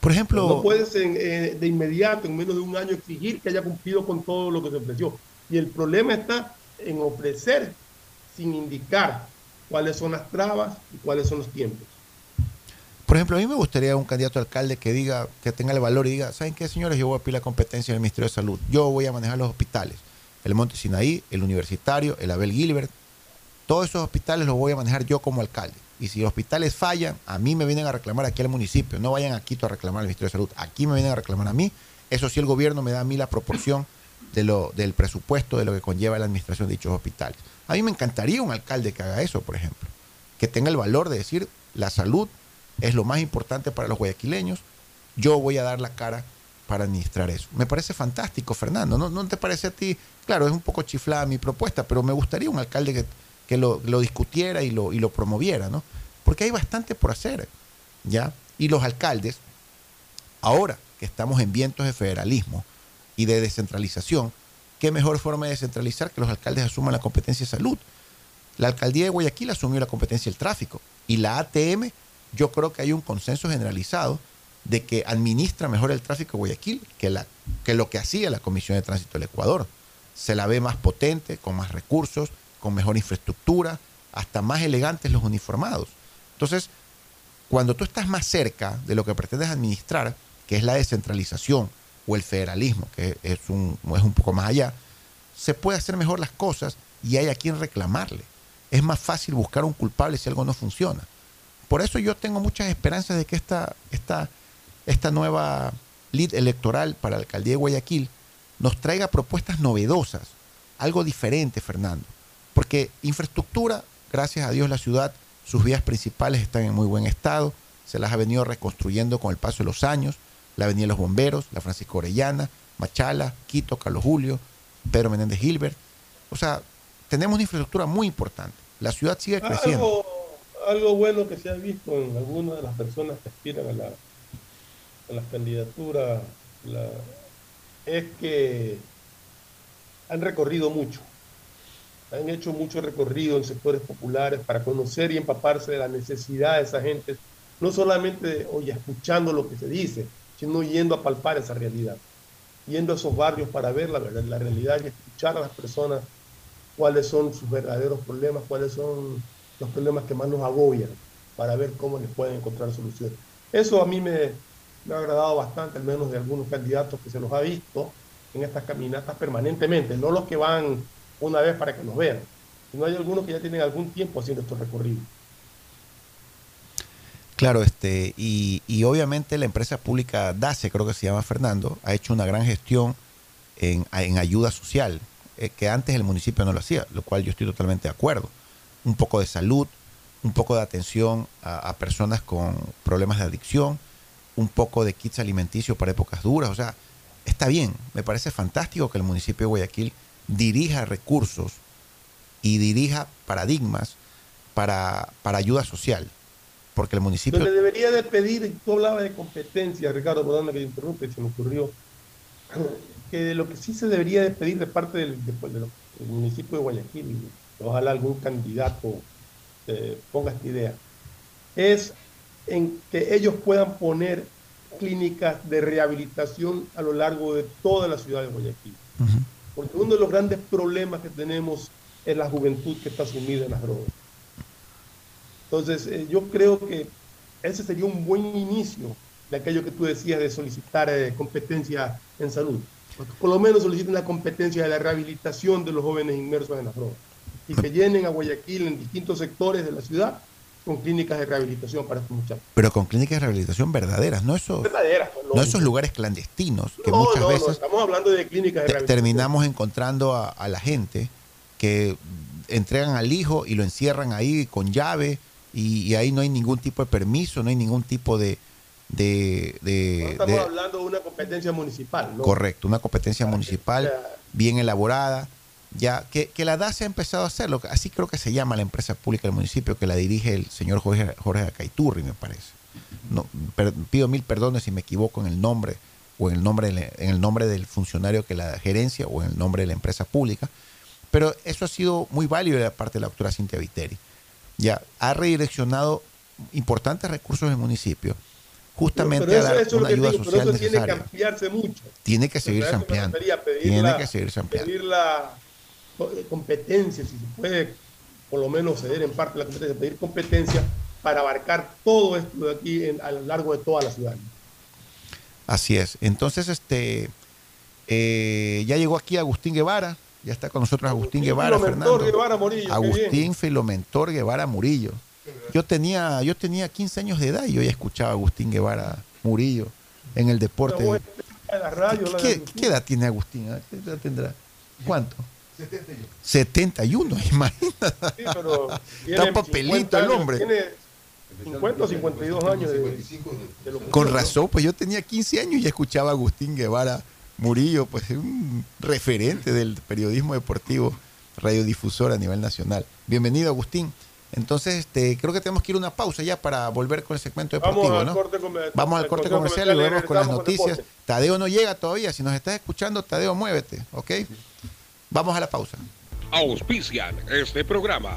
por ejemplo, No puedes en, eh, de inmediato, en menos de un año, exigir que haya cumplido con todo lo que se ofreció. Y el problema está en ofrecer sin indicar cuáles son las trabas y cuáles son los tiempos. Por ejemplo, a mí me gustaría un candidato alcalde que diga, que tenga el valor y diga, ¿saben qué, señores? Yo voy a pedir la competencia en el Ministerio de Salud. Yo voy a manejar los hospitales. El Monte Sinaí, el Universitario, el Abel Gilbert. Todos esos hospitales los voy a manejar yo como alcalde. Y si los hospitales fallan, a mí me vienen a reclamar aquí al municipio. No vayan a Quito a reclamar al Ministerio de Salud. Aquí me vienen a reclamar a mí. Eso sí, el gobierno me da a mí la proporción de lo, del presupuesto de lo que conlleva la administración de dichos hospitales. A mí me encantaría un alcalde que haga eso, por ejemplo. Que tenga el valor de decir, la salud es lo más importante para los guayaquileños. Yo voy a dar la cara para administrar eso. Me parece fantástico, Fernando. ¿No, no te parece a ti? Claro, es un poco chiflada mi propuesta, pero me gustaría un alcalde que, que lo, lo discutiera y lo, y lo promoviera, ¿no? Porque hay bastante por hacer, ¿ya? Y los alcaldes, ahora que estamos en vientos de federalismo y de descentralización, ¿qué mejor forma de descentralizar que los alcaldes asuman la competencia de salud? La alcaldía de Guayaquil asumió la competencia del tráfico y la ATM, yo creo que hay un consenso generalizado de que administra mejor el tráfico de Guayaquil que, la, que lo que hacía la Comisión de Tránsito del Ecuador. Se la ve más potente, con más recursos, con mejor infraestructura, hasta más elegantes los uniformados. Entonces, cuando tú estás más cerca de lo que pretendes administrar, que es la descentralización o el federalismo, que es un, es un poco más allá, se puede hacer mejor las cosas y hay a quien reclamarle. Es más fácil buscar un culpable si algo no funciona. Por eso yo tengo muchas esperanzas de que esta, esta, esta nueva lead electoral para la alcaldía de Guayaquil nos traiga propuestas novedosas, algo diferente, Fernando. Porque infraestructura, gracias a Dios, la ciudad, sus vías principales están en muy buen estado, se las ha venido reconstruyendo con el paso de los años, la Avenida de los Bomberos, la Francisco Orellana, Machala, Quito, Carlos Julio, Pedro Menéndez Gilbert. O sea, tenemos una infraestructura muy importante. La ciudad sigue creciendo. Algo, algo bueno que se ha visto en algunas de las personas que aspiran a, la, a las candidaturas la- es que han recorrido mucho. Han hecho mucho recorrido en sectores populares para conocer y empaparse de la necesidad de esa gente, no solamente oye, escuchando lo que se dice, sino yendo a palpar esa realidad, yendo a esos barrios para ver la, verdad- la realidad y escuchar a las personas cuáles son sus verdaderos problemas, cuáles son los problemas que más nos agobian, para ver cómo les pueden encontrar soluciones. Eso a mí me, me ha agradado bastante, al menos de algunos candidatos que se los ha visto en estas caminatas permanentemente, no los que van una vez para que nos vean, sino hay algunos que ya tienen algún tiempo haciendo estos recorridos. Claro, este, y, y obviamente la empresa pública DACE, creo que se llama Fernando, ha hecho una gran gestión en, en ayuda social, eh, que antes el municipio no lo hacía, lo cual yo estoy totalmente de acuerdo. Un poco de salud, un poco de atención a, personas con problemas de adicción, un poco de kits alimenticios para épocas duras, o sea, está bien, me parece fantástico que el municipio de Guayaquil dirija recursos y dirija paradigmas para, para ayuda social. Porque el municipio... Que debería de pedir, tú hablabas de competencia, Ricardo, perdóname que te interrumpe, se me ocurrió, que lo que sí se debería de pedir de parte del, de- de lo- del municipio de Guayaquil, ojalá algún candidato eh, ponga esta idea, es en que ellos puedan poner clínicas de rehabilitación a lo largo de toda la ciudad de Guayaquil. Porque uno de los grandes problemas que tenemos es la juventud que está sumida en las drogas. Entonces, eh, yo creo que ese sería un buen inicio de aquello que tú decías de solicitar eh, competencia en salud. Por lo menos soliciten la competencia de la rehabilitación de los jóvenes inmersos en las drogas. Y que llenen a Guayaquil en distintos sectores de la ciudad con clínicas de rehabilitación para estos muchachos. Pero con clínicas de rehabilitación verdaderas, no esos, Verdaderas, pues, no esos lugares clandestinos que No, muchas no, no, veces estamos hablando de clínicas de rehabilitación. terminamos encontrando a, a la gente que entregan al hijo y lo encierran ahí con llave y, y ahí no hay ningún tipo de permiso, no hay ningún tipo de... de, de- No estamos de- hablando de una competencia municipal. ¿no? correcto, una competencia municipal bien elaborada, ya que, que la DAS ha empezado a hacerlo, así creo que se llama la empresa pública del municipio que la dirige el señor Jorge, Jorge Acaiturri, me parece. No, per- pido mil perdones si me equivoco en el nombre o en el nombre, en el nombre del funcionario que la gerencia o en el nombre de la empresa pública, pero eso ha sido muy válido de la parte de la doctora Cintia Viteri. Ya ha redireccionado importantes recursos del municipio justamente Pero a eso, dar eso una ayuda digo, pero social eso tiene que necesaria. ampliarse mucho. Tiene que seguirse eso ampliando. Tiene la- que seguirse ampliando. Pedir la co- competencia, si se puede por lo menos ceder en parte la competencia, pedir competencia para abarcar todo esto de aquí en- a lo largo de toda la ciudad. Así es. Entonces, este eh, ya llegó aquí Agustín Guevara, ya está con nosotros Agustín, Guevara, Filomentor Fernando. Guevara Morillo, qué Agustín. Filomentor Guevara Murillo. Yo tenía, yo tenía 15 años de edad y yo ya escuchaba a Agustín Guevara Murillo en el deporte. De la radio, la de ¿Qué, Agustín. qué edad tiene Agustín? ¿Qué edad tendrá? ¿Cuánto? 71, imagínate. Sí, pero tiene Está papelito 50 el hombre. Tiene 50 o 52 años de, de locución, Con razón, pues yo tenía 15 años y escuchaba a Agustín Guevara Murillo, pues un referente del periodismo deportivo, radiodifusor a nivel nacional. Bienvenido, Agustín. Entonces, este, creo que tenemos que ir a una pausa ya para volver con el segmento deportivo, Vamos al ¿no? corte comer- Vamos al al corte corte comercial y comercial y volvemos con las con noticias. Tadeo no llega todavía. Si nos estás escuchando, Tadeo, muévete, ¿ok? Vamos a la pausa. Auspician este programa.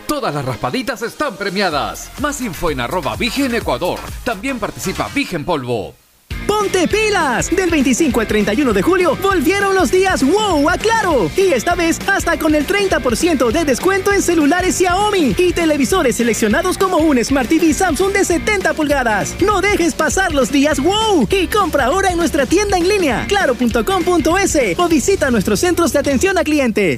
Todas las raspaditas están premiadas. Más info en arroba Vigen Ecuador. También participa Vigen Polvo. ¡Ponte pilas! Del 25 al 31 de julio volvieron los días wow a Claro. Y esta vez hasta con el 30% de descuento en celulares Xiaomi y televisores seleccionados como un Smart TV Samsung de 70 pulgadas. No dejes pasar los días wow y compra ahora en nuestra tienda en línea claro.com.es o visita nuestros centros de atención a cliente.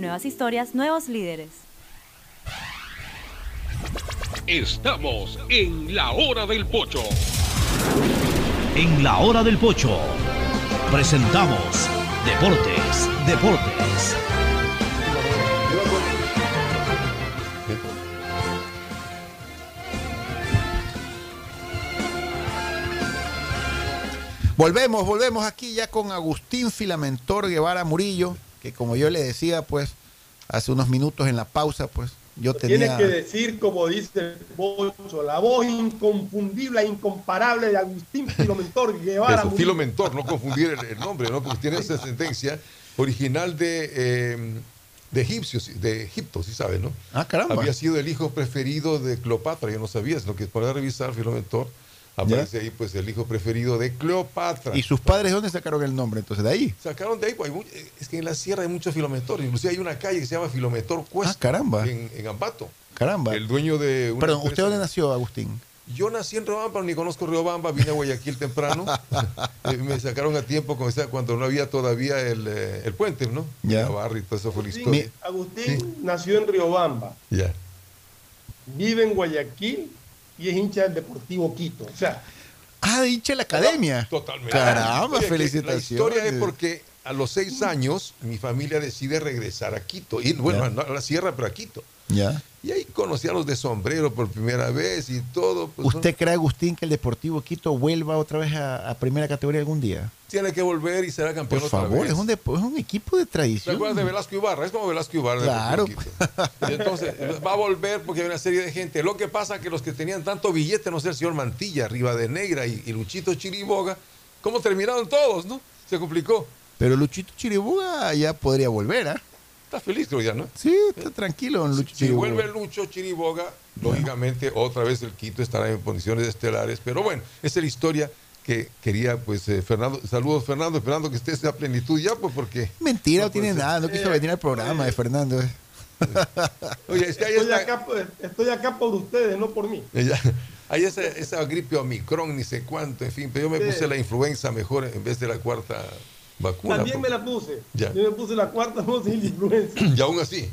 Nuevas historias, nuevos líderes. Estamos en la hora del pocho. En la hora del pocho presentamos Deportes, Deportes. Volvemos, volvemos aquí ya con Agustín Filamentor Guevara Murillo, que como yo le decía, pues, hace unos minutos en la pausa, pues, yo tenía... Tienes que decir, como dice el Bocho, la voz inconfundible e incomparable de Agustín Filamentor Guevara Eso. Filomentor, no confundir el, el nombre, ¿no? Porque tiene esa sentencia original de, eh, de egipcios, de Egipto, sí sabes, ¿no? Ah, caramba. Había sido el hijo preferido de Cleopatra, yo no sabía, es lo que para revisar Filomentor, aparece ahí pues el hijo preferido de Cleopatra. ¿Y sus padres de dónde sacaron el nombre? Entonces, de ahí. Sacaron de ahí, pues, es que en la sierra hay muchos filomentores, inclusive hay una calle que se llama Filomentor Cuesta, Ah, caramba. En, en Ambato. Caramba. El dueño de una Perdón, ¿usted dónde nació, Agustín? Yo nací en Riobamba, ni conozco Riobamba, vine a Guayaquil temprano. Eh, me sacaron a tiempo con esa- cuando no había todavía el, eh, el puente, ¿no? Ya. La barra y todo eso fue la Agustín, historia. Agustín nació en Riobamba, Ya. vive en Guayaquil y es hincha del Deportivo Quito. O sea, Ah, hincha de la academia. Totalmente. Caramba, Oye, felicitaciones. La historia es porque a los seis años mi familia decide regresar a Quito. Y bueno, no a la sierra, pero a Quito. Ya. Conocí a los de sombrero por primera vez y todo. pues, ¿no? ¿Usted cree, Agustín, que el Deportivo Quito vuelva otra vez a, a primera categoría algún día? Tiene que volver y será campeón Por otra favor, vez. es un, es un equipo de ¿Te tradición. acuerdas de Velasco Ibarra? Es como Velasco Ibarra. Claro. Quito. Entonces va a volver porque hay una serie de gente. Lo que pasa es que los que tenían tanto billete, no sé, el señor Mantilla, arriba de Negra y, y Luchito Chiriboga, ¿cómo terminaron todos, no? Se complicó. Pero Luchito Chiriboga ya podría volver, ¿ah? Está feliz, creo ya, ¿no? Sí, está tranquilo en Lucho Si Chiriboga. vuelve Lucho Chiriboga, lógicamente otra vez el Quito estará en condiciones estelares. Pero bueno, esa es la historia que quería, pues, eh, Fernando. Saludos, Fernando, esperando que estés a plenitud ya, pues, porque. Mentira, no, No tiene ser. nada, no quiso venir al programa de Fernando. eh. Oye, es que ahí estoy está. acá, por- estoy acá por ustedes, no por mí. Ya. Hay esa, esa gripe Omicron, ni sé cuánto, en fin, pero yo me Sí. puse la influenza mejor en vez de la cuarta vacuna. También me porque- la puse. Ya. Yo me puse la cuarta dosis de influenza. Y aún así,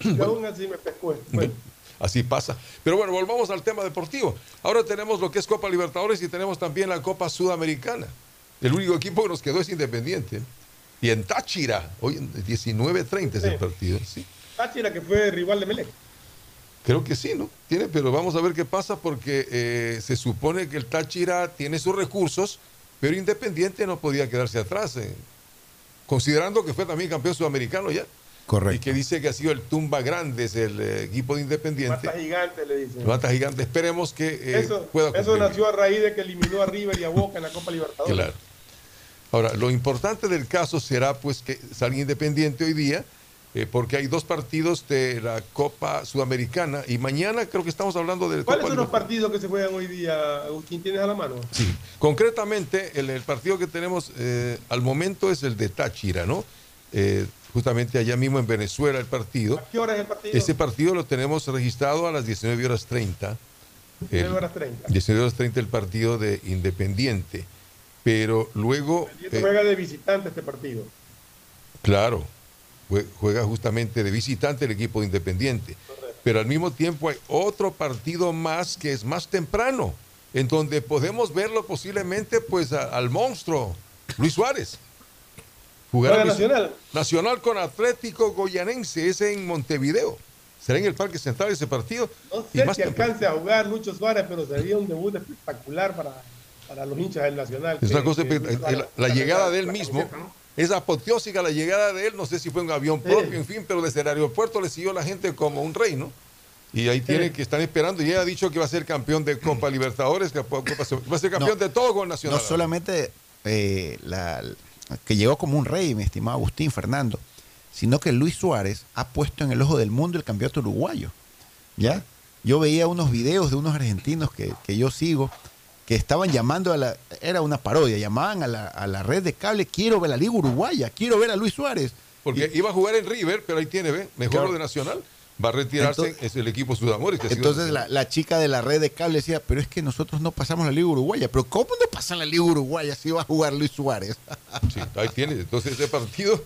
Y aún así me pescó. Bueno, así pasa. Pero bueno, volvamos al tema deportivo. Ahora tenemos lo que es Copa Libertadores y tenemos también la Copa Sudamericana. El único equipo que nos quedó es Independiente. Y en Táchira, hoy en 19.30 es el partido. Sí. Táchira, que fue rival de Melec. Creo que sí, ¿no? Tiene, pero vamos a ver qué pasa porque eh, se supone que el Táchira tiene sus recursos, pero Independiente no podía quedarse atrás, eh, considerando que fue también campeón sudamericano ya. Correcto. Y que dice que ha sido el tumba grande, es el eh, equipo de Independiente. Mata gigante, le dicen. Mata gigante. Esperemos que eh, eso pueda eso nació a raíz de que eliminó a River y a Boca en la Copa Libertadores. Claro. Ahora, lo importante del caso será pues que salga Independiente hoy día eh, porque hay dos partidos de la Copa Sudamericana y mañana creo que estamos hablando de ¿Cuáles Copa son los partidos que se juegan hoy día, Agustín? ¿Tienes a la mano? Sí, concretamente el, el partido que tenemos eh, al momento es el de Táchira, ¿no? Eh, justamente allá mismo en Venezuela el partido. ¿A qué hora es el partido? Ese partido lo tenemos registrado a las 19 horas 30. 19 El- horas 30. 19 horas 30 el partido de Independiente. Pero luego, Independiente juega de visitante este partido. claro, juega justamente de visitante el equipo de Independiente. Pero al mismo tiempo hay otro partido más que es más temprano, en donde podemos verlo posiblemente pues a- al monstruo, Luis Suárez. Luis- Nacional. Nacional con Atlético Goyanense, es en Montevideo. Será en el Parque Central ese partido. No Y sé más si temprano. alcance a jugar Lucho Suárez, pero sería un debut espectacular para, para los hinchas del Nacional. Es que- una cosa, que la, la llegada de él mismo camiseta, ¿no? Es apoteósica la llegada de él, no sé si fue un avión Sí. propio, en fin, pero desde el aeropuerto le siguió la gente como un rey, ¿no? Y ahí tiene que están esperando, y él ha dicho que va a ser campeón de Copa Libertadores, que va a ser campeón No. de todo con Nacional. No solamente eh, la- que llegó como un rey, mi estimado Agustín Fernando, sino que Luis Suárez ha puesto en el ojo del mundo el campeonato uruguayo. ¿Ya? Yo veía unos videos de unos argentinos que, que yo sigo que estaban llamando a la, era una parodia, llamaban a la, a la red de cable, quiero ver la Liga Uruguaya, quiero ver a Luis Suárez. Porque iba a jugar en River, pero ahí tiene, ¿ve? Mejor Claro. de Nacional. Va a retirarse, Entonces- es el equipo Sudamores. que Entonces la, la chica de la red de cable decía, pero es que nosotros no pasamos la Liga Uruguaya. Pero ¿cómo no pasan la Liga Uruguaya si va a jugar Luis Suárez? Sí, ahí tiene. Entonces ese partido,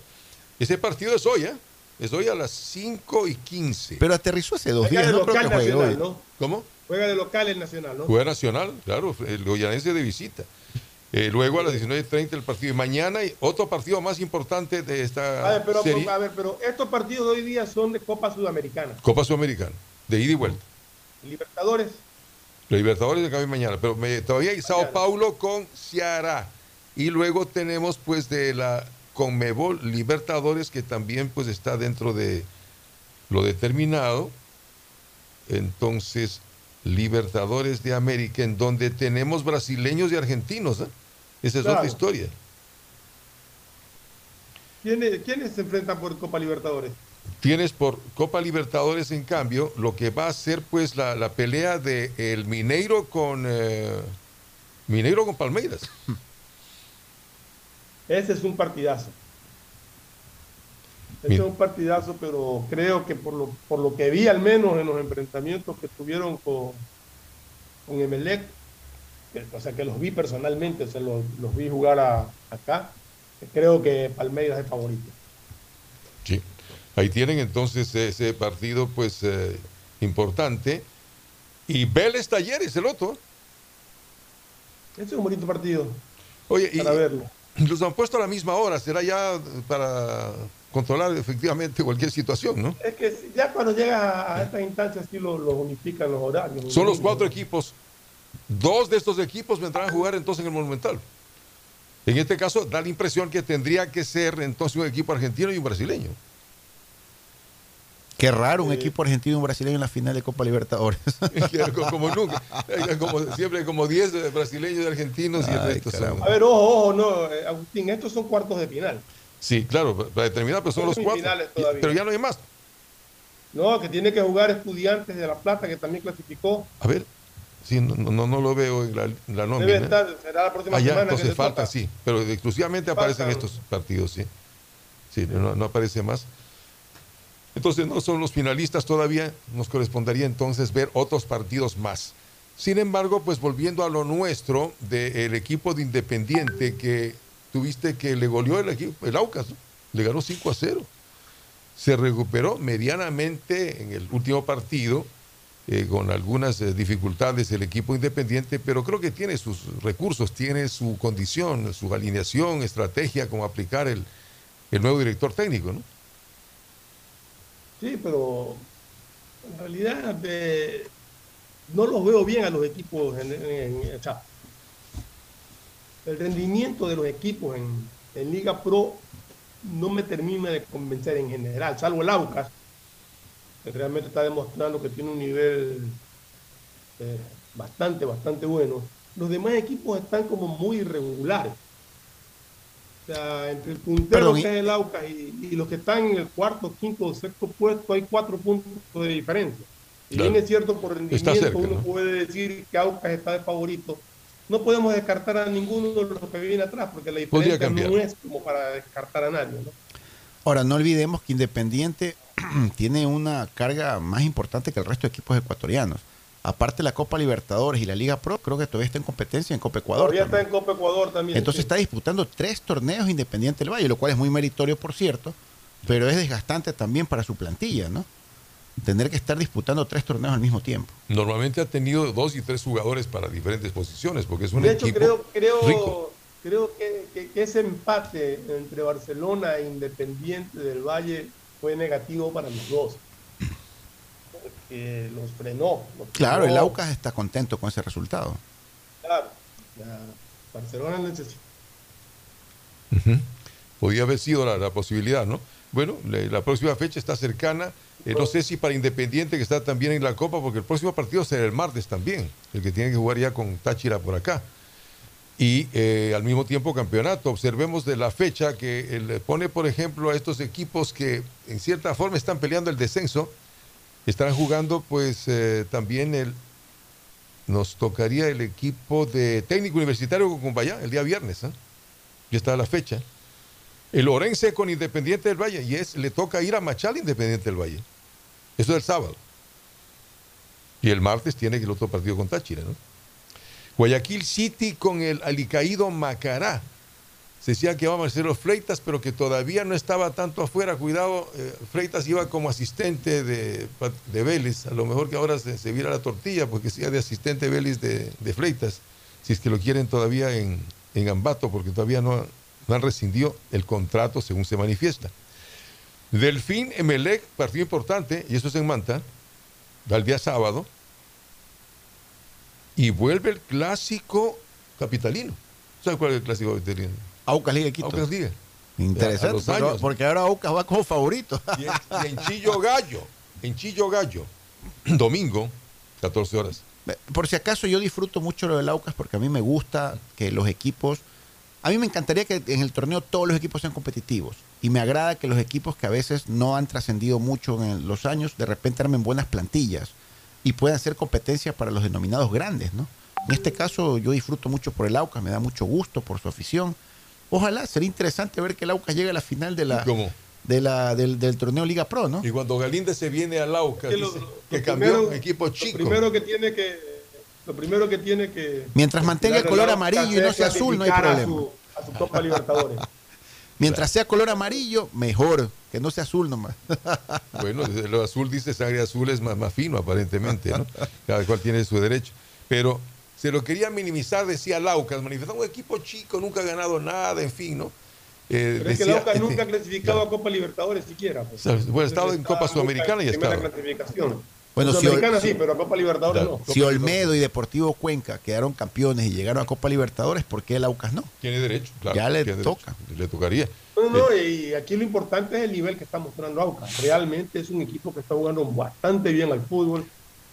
ese partido es hoy, ¿eh? Es hoy a las 5 y 15. Pero aterrizó hace dos días, no creo que juegue hoy. ¿no? ¿Cómo? Juega de local el Nacional, ¿no? Juega Nacional, claro, el Goyanense de visita. Eh, luego a las 19.30 el partido. Y mañana hay otro partido más importante de esta A ver, pero, serie. a ver, pero estos partidos de hoy día son de Copa Sudamericana. Copa Sudamericana, de ida y vuelta. Libertadores, Los Libertadores de cambio mañana, pero me- todavía hay Sao Paulo con Ceará. Y luego tenemos pues de la Conmebol Libertadores que también pues está dentro de lo determinado. Entonces, Libertadores de América, en donde tenemos brasileños y argentinos. ¿eh? Esa es Claro. otra historia. ¿quiénes, quiénes se enfrentan por Copa Libertadores? Tienes por Copa Libertadores, en cambio, lo que va a ser pues la, la pelea de el Mineiro con eh, Mineiro con Palmeiras. Ese es un partidazo. Bien. es un partidazo, pero creo que por lo, por lo que vi al menos en los enfrentamientos que tuvieron con, con Emelec, que- o sea que los vi personalmente, o sea, los, los vi jugar a- acá, creo que Palmeiras es favorito. Sí. Ahí tienen entonces ese partido pues eh, importante. Y Vélez Talleres, el otro. Ese es un bonito partido. Oye, y Para verlo. los han puesto a la misma hora, será ya para controlar efectivamente cualquier situación, ¿no? Es que ya cuando llega a estas instancias sí los lo unifican los horarios. Son los cuatro equipos. Dos de estos equipos vendrán a jugar entonces en el Monumental. En este caso, da la impresión que tendría que ser entonces un equipo argentino y un brasileño. Qué raro un equipo argentino y un brasileño en la final de Copa Libertadores. como nunca. Como, siempre como 10 brasileños y argentinos y el resto son-. A ver, ojo, ojo, no, eh, Agustín, estos son cuartos de final. Sí, claro, para determinar, pero son los cuatro. todavía. Pero ya no hay más. No, que tiene que jugar Estudiantes de La Plata, que también clasificó. A ver, sí, no, no, no lo veo en la, en la Debe nómina. estar, será la próxima Allá, semana. que entonces le falta, toca. sí, pero exclusivamente aparecen estos partidos, sí. Sí, no, no aparece más. Entonces no son los finalistas todavía, nos correspondería entonces ver otros partidos más. Sin embargo, pues volviendo a lo nuestro del equipo de Independiente que tuviste que le goleó el equipo, el Aucas, le ganó 5 a 0. Se recuperó medianamente en el último partido, eh, con algunas eh, dificultades el equipo independiente, pero creo que tiene sus recursos, tiene su condición, su alineación, estrategia, como aplicar el, el nuevo director técnico, ¿no? Sí, pero en realidad eh, no los veo bien a los equipos. En, en- en- el rendimiento de los equipos en, en Liga Pro no me termina de convencer en general, salvo el Aucas, que realmente está demostrando que tiene un nivel eh, bastante, bastante bueno. Los demás equipos están como muy irregulares. O sea, entre el puntero Perdón, que es el Aucas y, y los que están en el cuarto, quinto o sexto puesto, hay cuatro puntos de diferencia. Y Claro. bien es cierto, por rendimiento cerca, uno ¿no? puede decir que Aucas está de favorito. No podemos descartar a ninguno de los que viene atrás, porque la diferencia no es como para descartar a nadie. ¿no? Ahora, no olvidemos que Independiente tiene una carga más importante que el resto de equipos ecuatorianos. Aparte la Copa Libertadores y la Liga Pro, creo que todavía está en competencia en Copa Ecuador. Todavía también. está en Copa Ecuador también. Entonces sí. está disputando tres torneos Independiente del Valle, lo cual es muy meritorio, por cierto, pero es desgastante también para su plantilla, ¿no? Tener que estar disputando tres torneos al mismo tiempo. Normalmente ha tenido dos y tres jugadores para diferentes posiciones, porque es un De hecho, equipo creo, creo, rico. creo que, que- que ese empate entre Barcelona e Independiente del Valle fue negativo para los dos. Porque los frenó. los Claro, el. Aucas está contento con ese resultado. Claro. ya, Barcelona necesita. Podía haber sido la, la posibilidad, ¿no? Bueno, le- la próxima fecha está cercana. Eh, no sé si para Independiente, que está también en la Copa, porque el próximo partido será el martes también, el que tiene que jugar ya con Táchira por acá. Y eh, al mismo tiempo campeonato. Observemos de la fecha que él pone, por ejemplo, a estos equipos que en cierta forma están peleando el descenso. Están jugando pues eh, también el... Nos tocaría el equipo de técnico universitario con Cumbayá el día viernes. ¿eh? Ya está la fecha. El Orense con Independiente del Valle. Y es, le toca ir a Machal Independiente del Valle. Eso es el sábado. Y el martes tiene el otro partido con Táchira, ¿no? Guayaquil City con el alicaído Macará. Se decía que iba Marcelo Freitas, pero que todavía no estaba tanto afuera. Cuidado, eh, Freitas iba como asistente de, de Vélez. A lo mejor que ahora se, se vira la tortilla, porque sea de asistente Vélez de, de Freitas. Si es que lo quieren todavía en, en Ambato, porque todavía no, no han rescindido el contrato según se manifiesta. Delfín Emelec, partido importante, y eso es en Manta, va el día sábado, y vuelve el clásico capitalino. ¿Sabes cuál es el clásico capitalino? Aucas Liga Quito. Aucas Liga. Interesante, años. porque ahora Aucas va como favorito. Y en, y en Chillo Gallo, en Chillo Gallo, domingo, 14 horas. Por si acaso yo disfruto mucho lo del Aucas porque a mí me gusta que los equipos, a mí me encantaría que en el torneo todos los equipos sean competitivos y me agrada que los equipos que a veces no han trascendido mucho en los años de repente armen buenas plantillas y puedan ser competencia para los denominados grandes, ¿no? En este caso yo disfruto mucho por el Aucas, me da mucho gusto por su afición. Ojalá, sería interesante ver que el Aucas llegue a la final de la, ¿Cómo? de la, del, del torneo Liga Pro, ¿no? Y cuando Galíndez se viene al Aucas, Que lo- dice lo que cambió primero- un equipo Lo chico. primero que tiene que, lo primero que tiene que Mientras mantenga el color amarillo y no es sea azul, no hay a problema. su- A su, Copa Libertadores. Mientras sea color amarillo, mejor, que no sea azul nomás. Bueno, desde lo azul dice sangre azul es más, más fino aparentemente, ¿no? Cada cual tiene su derecho. Pero se lo quería minimizar, decía Laucas, manifestaba un equipo chico, nunca ha ganado nada, en fin, ¿no? Eh, Pero es que decía, el Aucas este, nunca ha clasificado a Copa Libertadores siquiera. pues. Bueno, ha estado en Copa Sudamericana y primera clasificación. Bueno, si Sudamericana Ol- sí, pero a Copa Libertadores no. Si Olmedo y Deportivo Cuenca quedaron campeones y llegaron a Copa Libertadores, ¿por qué el Aucas no? Tiene derecho, claro. Ya le toca. derecho, le tocaría. No, no, y aquí lo importante es el nivel que está mostrando Aucas. Realmente es un equipo que está jugando bastante bien al fútbol,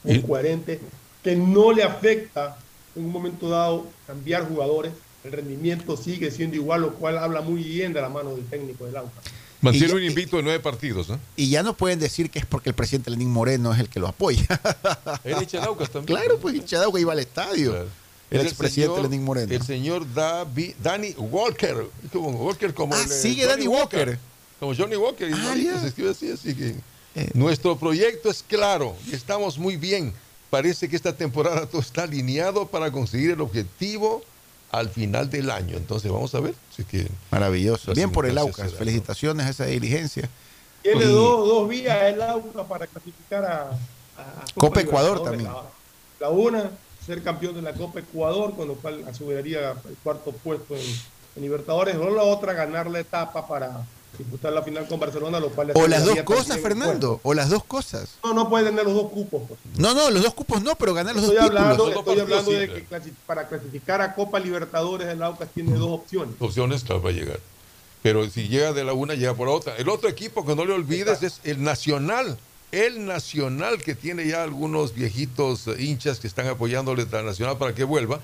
muy Y- coherente, que no le afecta en un momento dado cambiar jugadores. El rendimiento sigue siendo igual, lo cual habla muy bien de la mano del técnico del Aucas. Mantiene un invicto de nueve partidos, ¿no? Y ya no pueden decir que es porque el presidente Lenín Moreno es el que lo apoya. Era hincha de Aucas también. claro, pues hincha de Aucas iba al estadio. El Es expresidente Lenín Moreno. El señor Davi- Danny Walker. Como Walker como Ah, el, eh, sigue Danny Walker. Como Johnny Walker. y Ah, se escribe así, así que Eh. nuestro proyecto es claro y estamos muy bien. Parece que esta temporada todo está alineado para conseguir el objetivo al final del año. Entonces vamos a ver. si es que Maravilloso. Bien por el Aucas. Felicitaciones a esa diligencia. Tiene Y- dos, dos vías el Aucas para clasificar a, a Copa Ecuador también. La, la una, ser campeón de la Copa Ecuador, con lo cual aseguraría el cuarto puesto en, en Libertadores. O la otra, ganar la etapa para disputar la final con Barcelona, lo cual O las dos cosas, también el Fernando. O las dos cosas. No, no puede tener los dos cupos. pues. No, no, los dos cupos no, pero ganar los Estoy dos hablando, títulos. estoy hablando de que para clasificar a Copa Libertadores, el Aucas tiene dos opciones. opciones, claro, va a llegar. Pero si llega de la una, llega por la otra. El otro equipo que no le olvides es el Nacional. El Nacional que tiene ya algunos viejitos hinchas que están apoyándole al Nacional para que vuelva.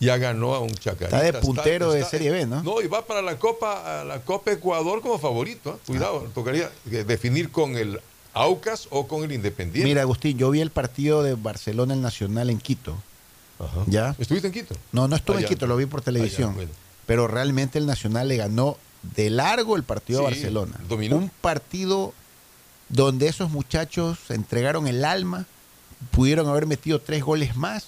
Ya ganó a un Chacarita. Está de puntero de Serie B, ¿no? No, y va para la Copa, a la Copa Ecuador como favorito. ¿eh? Cuidado, tocaría eh, definir con el Aucas o con el Independiente. Mira, Agustín, yo vi el partido de Barcelona el Nacional en Quito. ¿Ya? ¿Estuviste en Quito? No, no estuve Ah, en. Quito, lo vi por televisión. Ah, bueno. Pero realmente el Nacional le ganó de largo el partido a Sí, Barcelona. dominó. Un partido donde esos muchachos entregaron el alma, pudieron haber metido tres goles más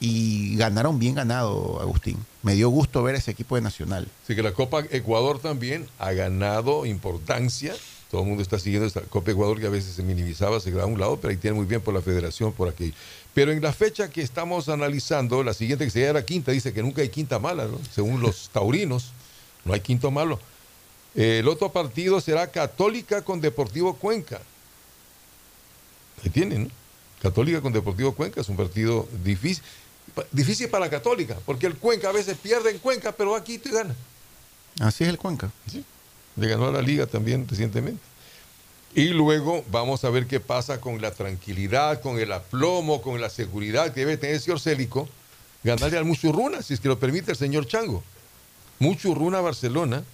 y ganaron bien ganado, Agustín. Me dio gusto ver ese equipo de Nacional. Así que la Copa Ecuador también ha ganado importancia. Todo el mundo está siguiendo esta Copa Ecuador que a veces se minimizaba, se quedaba a un lado, pero ahí tiene muy bien por la federación, por aquí. Pero en la fecha que estamos analizando, la siguiente que sería la quinta, dice que nunca hay quinta mala, ¿no? según los taurinos, no hay quinto malo. El otro partido será Católica con Deportivo Cuenca. Ahí tienen, ¿no? Católica con Deportivo Cuenca es un partido difícil. Difícil para la Católica, porque el Cuenca a veces pierde en Cuenca, pero va a Quito y gana. Así es el Cuenca. Sí. Le ganó a la liga también recientemente. Y luego vamos a ver qué pasa con la tranquilidad, con el aplomo, con la seguridad que debe tener el señor Célico. Ganarle al Muchurruna, si es que lo permite el señor Chango. Muchurruna Barcelona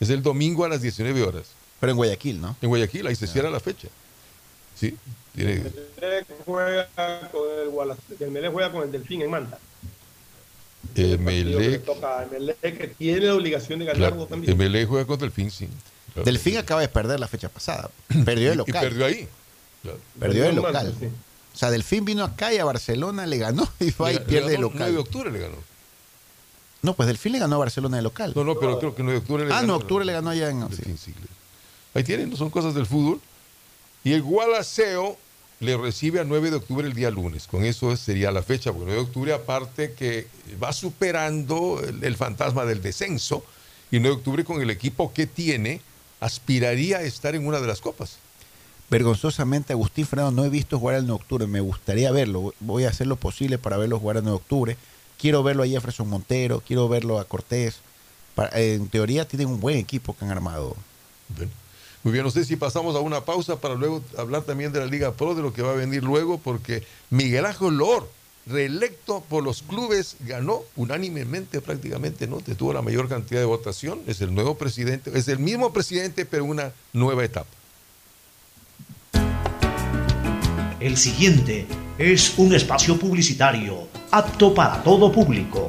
es el domingo a las 19 horas. Pero en Guayaquil, ¿no? En Guayaquil, ahí se cierra la fecha. Sí, tiene- Melec juega con el Guala- el Melec juega con el Delfín en Manta. el Partido que que tiene la obligación de ganarlo claro, también. el Melec juega contra el fin, sí. Claro. Delfín acaba de perder la fecha pasada. Perdió de Y- y local. perdió ahí. Claro. Perdió en local. Manta, sí. O sea, Delfín vino acá y a Barcelona le ganó y va y pierde de ganó local. 9 de octubre le ganó. No, pues Delfín le ganó a Barcelona de local. No, no, pero creo que 9 de octubre le Ah, ganó. no, octubre le ganó allá en. Delfín, sí, claro. Ahí tienen, no son cosas del fútbol. Y el Gualaceo le recibe a 9 de octubre el día lunes. Con eso sería la fecha, porque 9 de octubre aparte que va superando el, el fantasma del descenso. Y 9 de octubre con el equipo que tiene aspiraría a estar en una de las copas. Vergonzosamente, Agustín Fernando no he visto jugar el 9 de octubre. Me gustaría verlo. Voy a hacer lo posible para verlo jugar el 9 de octubre. Quiero verlo a Jefferson Montero, quiero verlo a Cortés. En teoría tienen un buen equipo que han armado. Muy bien, no sé si pasamos a una pausa para luego hablar también de la Liga Pro, de lo que va a venir luego, porque Miguel Ángel Lor, reelecto por los clubes, ganó unánimemente prácticamente, ¿no? Tuvo la mayor cantidad de votación, es el nuevo presidente, es el mismo presidente, pero una nueva etapa. El siguiente es un espacio publicitario apto para todo público.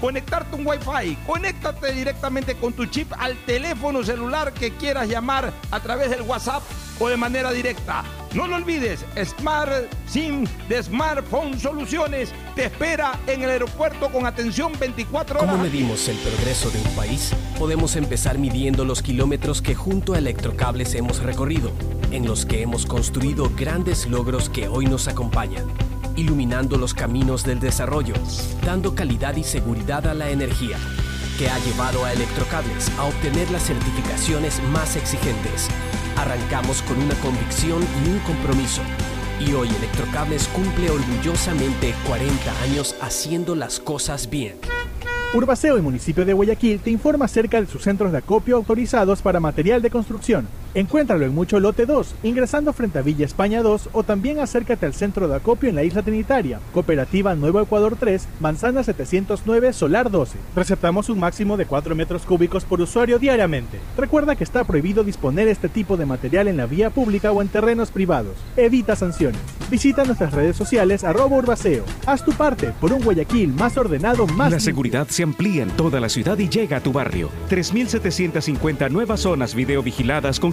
conectarte un Wi-Fi. Conéctate directamente con tu chip al teléfono celular que quieras llamar a través del WhatsApp o de manera directa. No lo olvides, Smart SIM de Smartphone Soluciones te espera en el aeropuerto con atención 24 horas. ¿Cómo medimos el progreso de un país? Podemos empezar midiendo los kilómetros que junto a Electrocables hemos recorrido, en los que hemos construido grandes logros que hoy nos acompañan, iluminando los caminos del desarrollo, dando calidad y seguridad a la energía, que ha llevado a Electrocables a obtener las certificaciones más exigentes. Arrancamos con una convicción y un compromiso. Y hoy Electrocables cumple orgullosamente 40 años haciendo las cosas bien. Urbaceo y municipio de Guayaquil te informa acerca de sus centros de acopio autorizados para material de construcción. Encuéntralo en Mucho Lote 2, ingresando frente a Villa España 2 o también acércate al centro de acopio en la Isla Trinitaria, Cooperativa Nuevo Ecuador 3, Manzana 709, Solar 12. Receptamos un máximo de 4 metros cúbicos por usuario diariamente. Recuerda que está prohibido disponer este tipo de material en la vía pública o en terrenos privados. Evita sanciones. Visita nuestras redes sociales arroba Urbaceo. Haz tu parte por un Guayaquil más ordenado, más... La seguridad se amplía en toda la ciudad y llega a tu barrio. 3.750 nuevas zonas videovigiladas con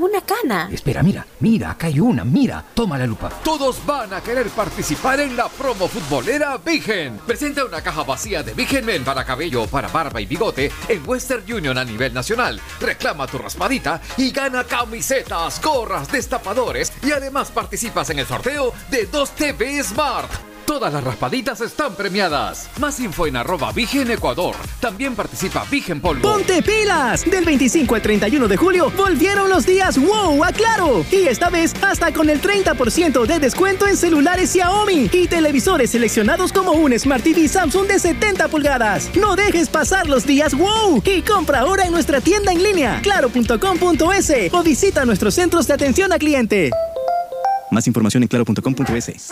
ninguna cana. Espera, mira, mira, acá hay una, mira. Toma la lupa. Todos van a querer participar en la promo futbolera Vigen. Presenta una caja vacía de Vigen Men para cabello, para barba y bigote en Western Union a nivel nacional. Reclama tu raspadita y gana camisetas, gorras, destapadores y además participas en el sorteo de 2 TV Smart. Todas las raspaditas están premiadas. Más info en arroba Vigen Ecuador. También participa Vigen Polvo. ¡Ponte pilas! Del 25 al 31 de julio volvieron los días wow a Claro. Y esta vez hasta con el 30% de descuento en celulares Xiaomi y televisores seleccionados como un Smart TV Samsung de 70 pulgadas. No dejes pasar los días wow y compra ahora en nuestra tienda en línea claro.com.es o visita nuestros centros de atención a cliente. Más información en claro.com.es.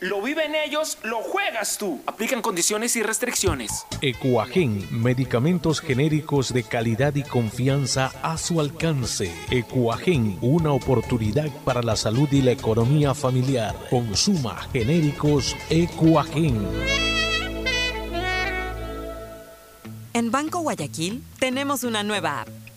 lo viven ellos, lo juegas tú. Aplican condiciones y restricciones. Ecuagen, medicamentos genéricos de calidad y confianza a su alcance. Ecuagen, una oportunidad para la salud y la economía familiar. Consuma genéricos Ecuagen. En Banco Guayaquil tenemos una nueva app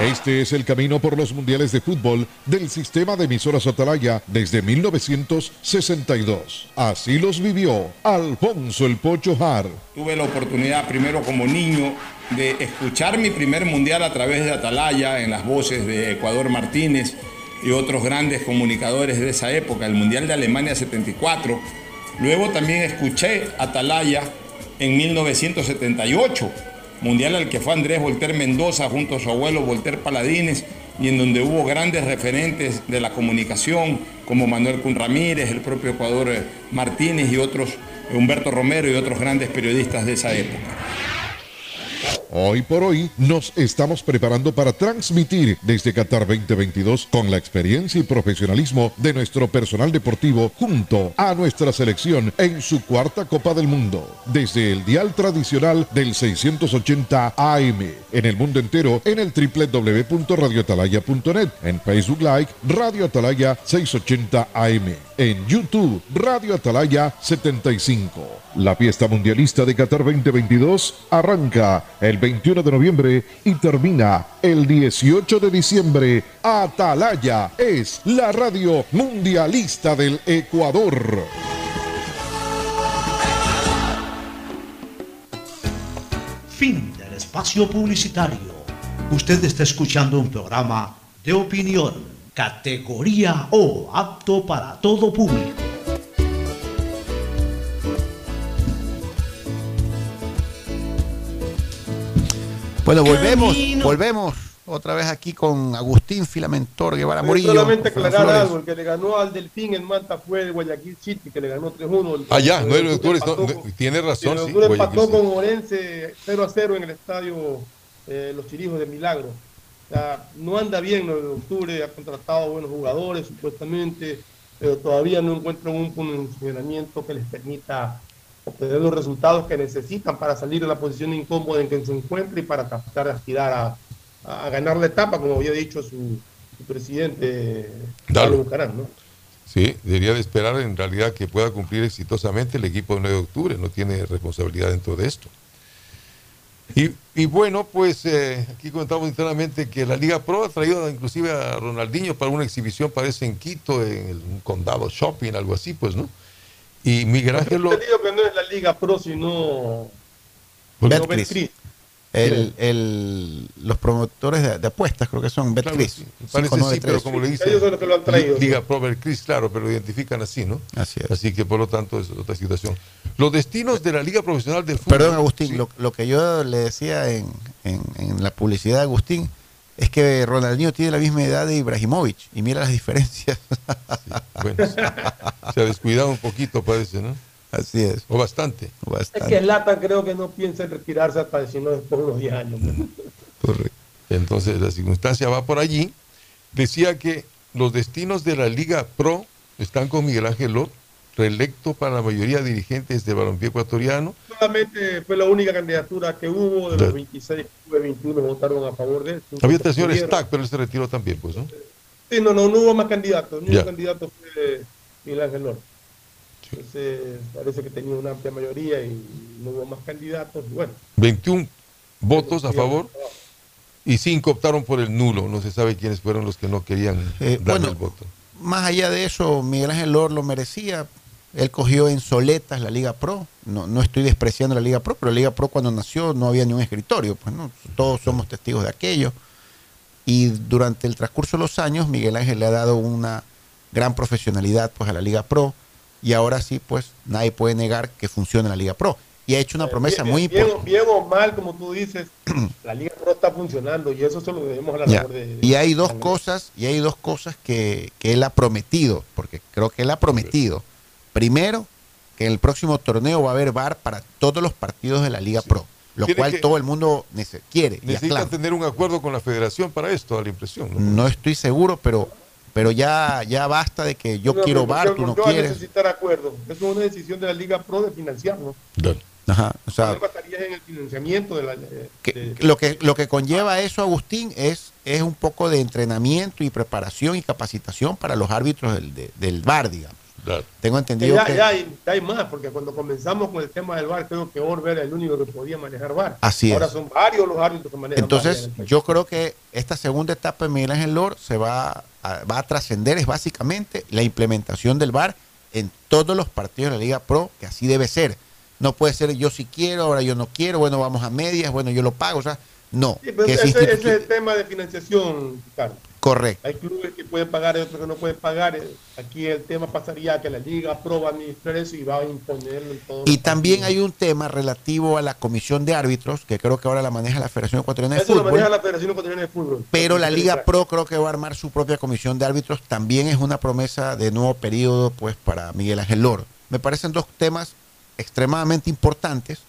Este es el camino por los mundiales de fútbol del sistema de emisoras Atalaya desde 1962. Así los vivió Alfonso el Pocho Jar. Tuve la oportunidad primero como niño de escuchar mi primer mundial a través de Atalaya en las voces de Ecuador Martínez y otros grandes comunicadores de esa época, el Mundial de Alemania 74. Luego también escuché Atalaya en 1978, mundial al que fue Andrés Volter Mendoza junto a su abuelo Volter Paladines y en donde hubo grandes referentes de la comunicación como Manuel Cun Ramírez, el propio Ecuador eh, Martínez y otros, Humberto Romero y otros grandes periodistas de esa época. Hoy por hoy nos estamos preparando para transmitir desde Qatar 2022 con la experiencia y profesionalismo de nuestro personal deportivo junto a nuestra selección en su cuarta Copa del Mundo. Desde el dial tradicional del 680 AM en el mundo entero en el www.radioatalaya.net, en Facebook Live Radio Atalaya 680 AM, en YouTube Radio Atalaya 75. La fiesta mundialista de Qatar 2022 arranca el 21 de noviembre y termina el 18 de diciembre. Atalaya es la radio mundialista del Ecuador. Fin del espacio publicitario. Usted está escuchando un programa de opinión, categoría O, apto para todo público. Bueno, volvemos, volvemos otra vez aquí con Agustín Filamentor Guevara Murillo. solamente aclarar algo, el que le ganó al Delfín en Manta fue el Guayaquil City, que le ganó 3-1. Ah, ya, no, El el no, tiene razón. el sí, doctor Guayaquil, empató sí. con Orense 0 a 0 en el estadio eh, Los Chirijos de Milagro. O sea, no anda bien lo de octubre, ha contratado buenos jugadores supuestamente, pero todavía no encuentran un funcionamiento que les permita obtener los resultados que necesitan para salir de la posición incómoda en que se encuentra y para tratar de aspirar a, a ganar la etapa, como había dicho su, su presidente. Pablo Bucarán, ¿no? Sí, debería de esperar en realidad que pueda cumplir exitosamente el equipo del 9 de octubre, no tiene responsabilidad dentro de esto. Y, y bueno, pues eh, aquí contamos internamente que la Liga Pro ha traído inclusive a Ronaldinho para una exhibición, parece en Quito, en el un condado shopping, algo así, pues, ¿no? Y Miguel Ángel lo- Te digo que no es la Liga Pro, sino Betcris. no, Betcris. El, el- los promotores de, de apuestas creo que son Betcris. Parece sí, pero como le dicen, Ellos son los que lo han traído. Liga Pro Chris, claro, pero lo identifican así, ¿no? Así es. Así que por lo tanto es otra situación. Los destinos de la Liga Profesional del Fútbol. Perdón, Agustín, lo, lo que yo le decía en, en- en la publicidad de Agustín es que Ronaldinho tiene la misma edad de Ibrahimovic y mira las diferencias. Bueno, se ha descuidado un poquito, parece, ¿no? Así es. O bastante. Es que Lata creo que no piensa en retirarse hasta si no después de unos 10 años. Correcto. Entonces la circunstancia va por allí. Decía que los destinos de la Liga Pro están con Miguel Ángel Lot, reelecto para la mayoría de dirigentes de balompié ecuatoriano. Solamente fue la única candidatura que hubo, de los 26, que 21 votaron a favor de él. Había el señor. Stack, pero él se retiró también, pues, ¿no? Sí, no, no, no hubo más candidatos. El único Ya. candidato fue Miguel Ángel Lor. Entonces, parece que tenía una amplia mayoría y no hubo más candidatos. Bueno, 21 votos a favor y 5 optaron por el nulo. No se sabe quiénes fueron los que no querían Eh, bueno, el voto. Más allá de eso, Miguel Ángel Lor lo merecía. Él cogió en soletas la Liga Pro. No, no estoy despreciando la Liga Pro, pero la Liga Pro cuando nació no había ni un escritorio. Pues, ¿no? Todos somos testigos de aquello. Y durante el transcurso de los años, Miguel Ángel le ha dado una gran profesionalidad pues, a la Liga Pro. Y ahora sí, pues nadie puede negar que funciona la Liga Pro. Y ha hecho una promesa bien, muy importante. bien o mal, como tú dices, la Liga Pro está funcionando y eso se lo debemos a la labor de. Y hay dos cosas, y hay dos cosas que, que él ha prometido, porque creo que él ha prometido. Primero, que en el próximo torneo va a haber VAR para todos los partidos de la Liga Pro, lo Tiene cual todo el mundo nece- quiere aclama. tener un acuerdo con la federación para esto, a la impresión. ¿no? No estoy seguro, pero pero ya ya basta de que yo No, quiero VAR, tú no yo voy a quieres. necesitar acuerdo. Eso es una decisión de la Liga Pro de financiarlo. Ajá, o sea, en el financiamiento de la. lo que lo que conlleva eso Agustín es es un poco de entrenamiento y preparación y capacitación para los árbitros del, de- del VAR digamos Tengo entendido ya, que... ya hay, ya hay más, porque cuando comenzamos con el tema del VAR, creo que Orber era el único que podía manejar VAR. Así Ahora es. son varios los árbitros que manejan Entonces, VAR. yo creo que esta segunda etapa de Miguel Ángel Lor se va a, va a trascender, es básicamente la implementación del VAR en todos los partidos de la Liga Pro, que así debe ser. No puede ser yo si quiero, ahora yo no quiero, bueno, vamos a medias, bueno, yo lo pago, o sea, no. Sí, pero ese, se ese es el tema de financiación, Ricardo. Correcto. Hay clubes que pueden pagar y otros que no pueden pagar. Aquí el tema pasaría a que la Liga Pro va a administrar eso y va a imponerlo en todo. Y también hay un tema relativo a la comisión de árbitros, que creo que ahora la maneja la Federación Ecuatoriana de Eso lo maneja Fútbol. la Federación Ecuatoriana de Fútbol. Pero la Liga Pro creo que va a armar su propia comisión de árbitros. También es una promesa de nuevo periodo pues para Miguel Ángel Loro. Me parecen dos temas extremadamente importantes,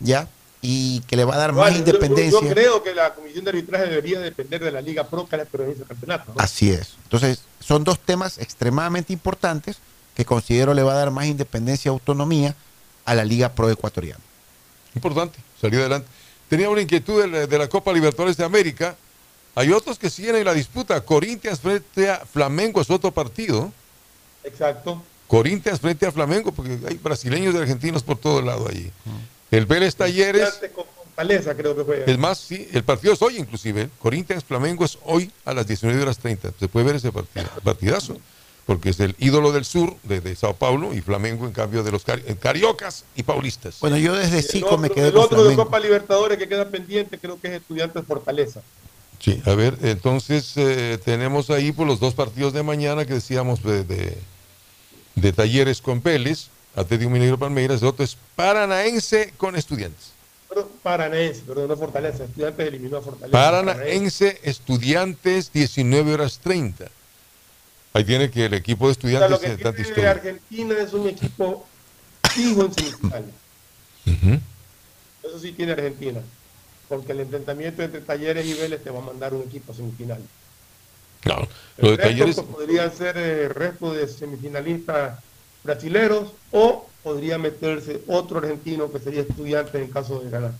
¿ya? Y que le va a dar más Bueno, yo- yo- independencia. Yo, creo que la comisión de arbitraje debería depender de la Liga Pro que la organiza el campeonato. ¿no? Así es. Entonces, son dos temas extremadamente importantes que considero le va a dar más independencia y autonomía a la Liga Pro ecuatoriana. Importante, salir adelante. Tenía una inquietud de la, de la Copa Libertadores de América. Hay otros que siguen en la disputa. Corinthians frente a Flamengo es otro partido. Exacto. Corinthians frente a Flamengo, porque hay brasileños y argentinos por todo lado allí. El Vélez Talleres, con creo que fue. es más, sí, el partido es hoy inclusive. Corinthians Flamengo es hoy a las 19 horas 30. Se puede ver ese partido, partidazo, porque es el ídolo del sur de, de Sao Paulo y Flamengo en cambio de los cari- eh, cariocas y paulistas. Bueno, yo desde Cico otro, me quedé el con otro de Flamengo. Copa Libertadores que queda pendiente creo que es Estudiantes Fortaleza. Sí, a ver, entonces eh, tenemos ahí por los dos partidos de mañana que decíamos de, de, de Talleres con Vélez, Atlético Mineiro Palmeiras, el otro es Paranaense con Estudiantes. Paranaense, perdón, no Fortaleza. Estudiantes eliminó a Fortaleza. Paranaense Estudiantes 19 horas 30. Ahí tiene que el equipo de O sea, estudiantes lo que tiene tanta tiene historia. Argentina es un equipo fijo en semifinales. Eso sí tiene Argentina. Porque el enfrentamiento entre Talleres y Vélez te va a mandar un equipo a semifinales. Claro, El lo de Talleres, podrían ser el resto de semifinalistas brasileros o podría meterse otro argentino que sería estudiante en caso de ganar.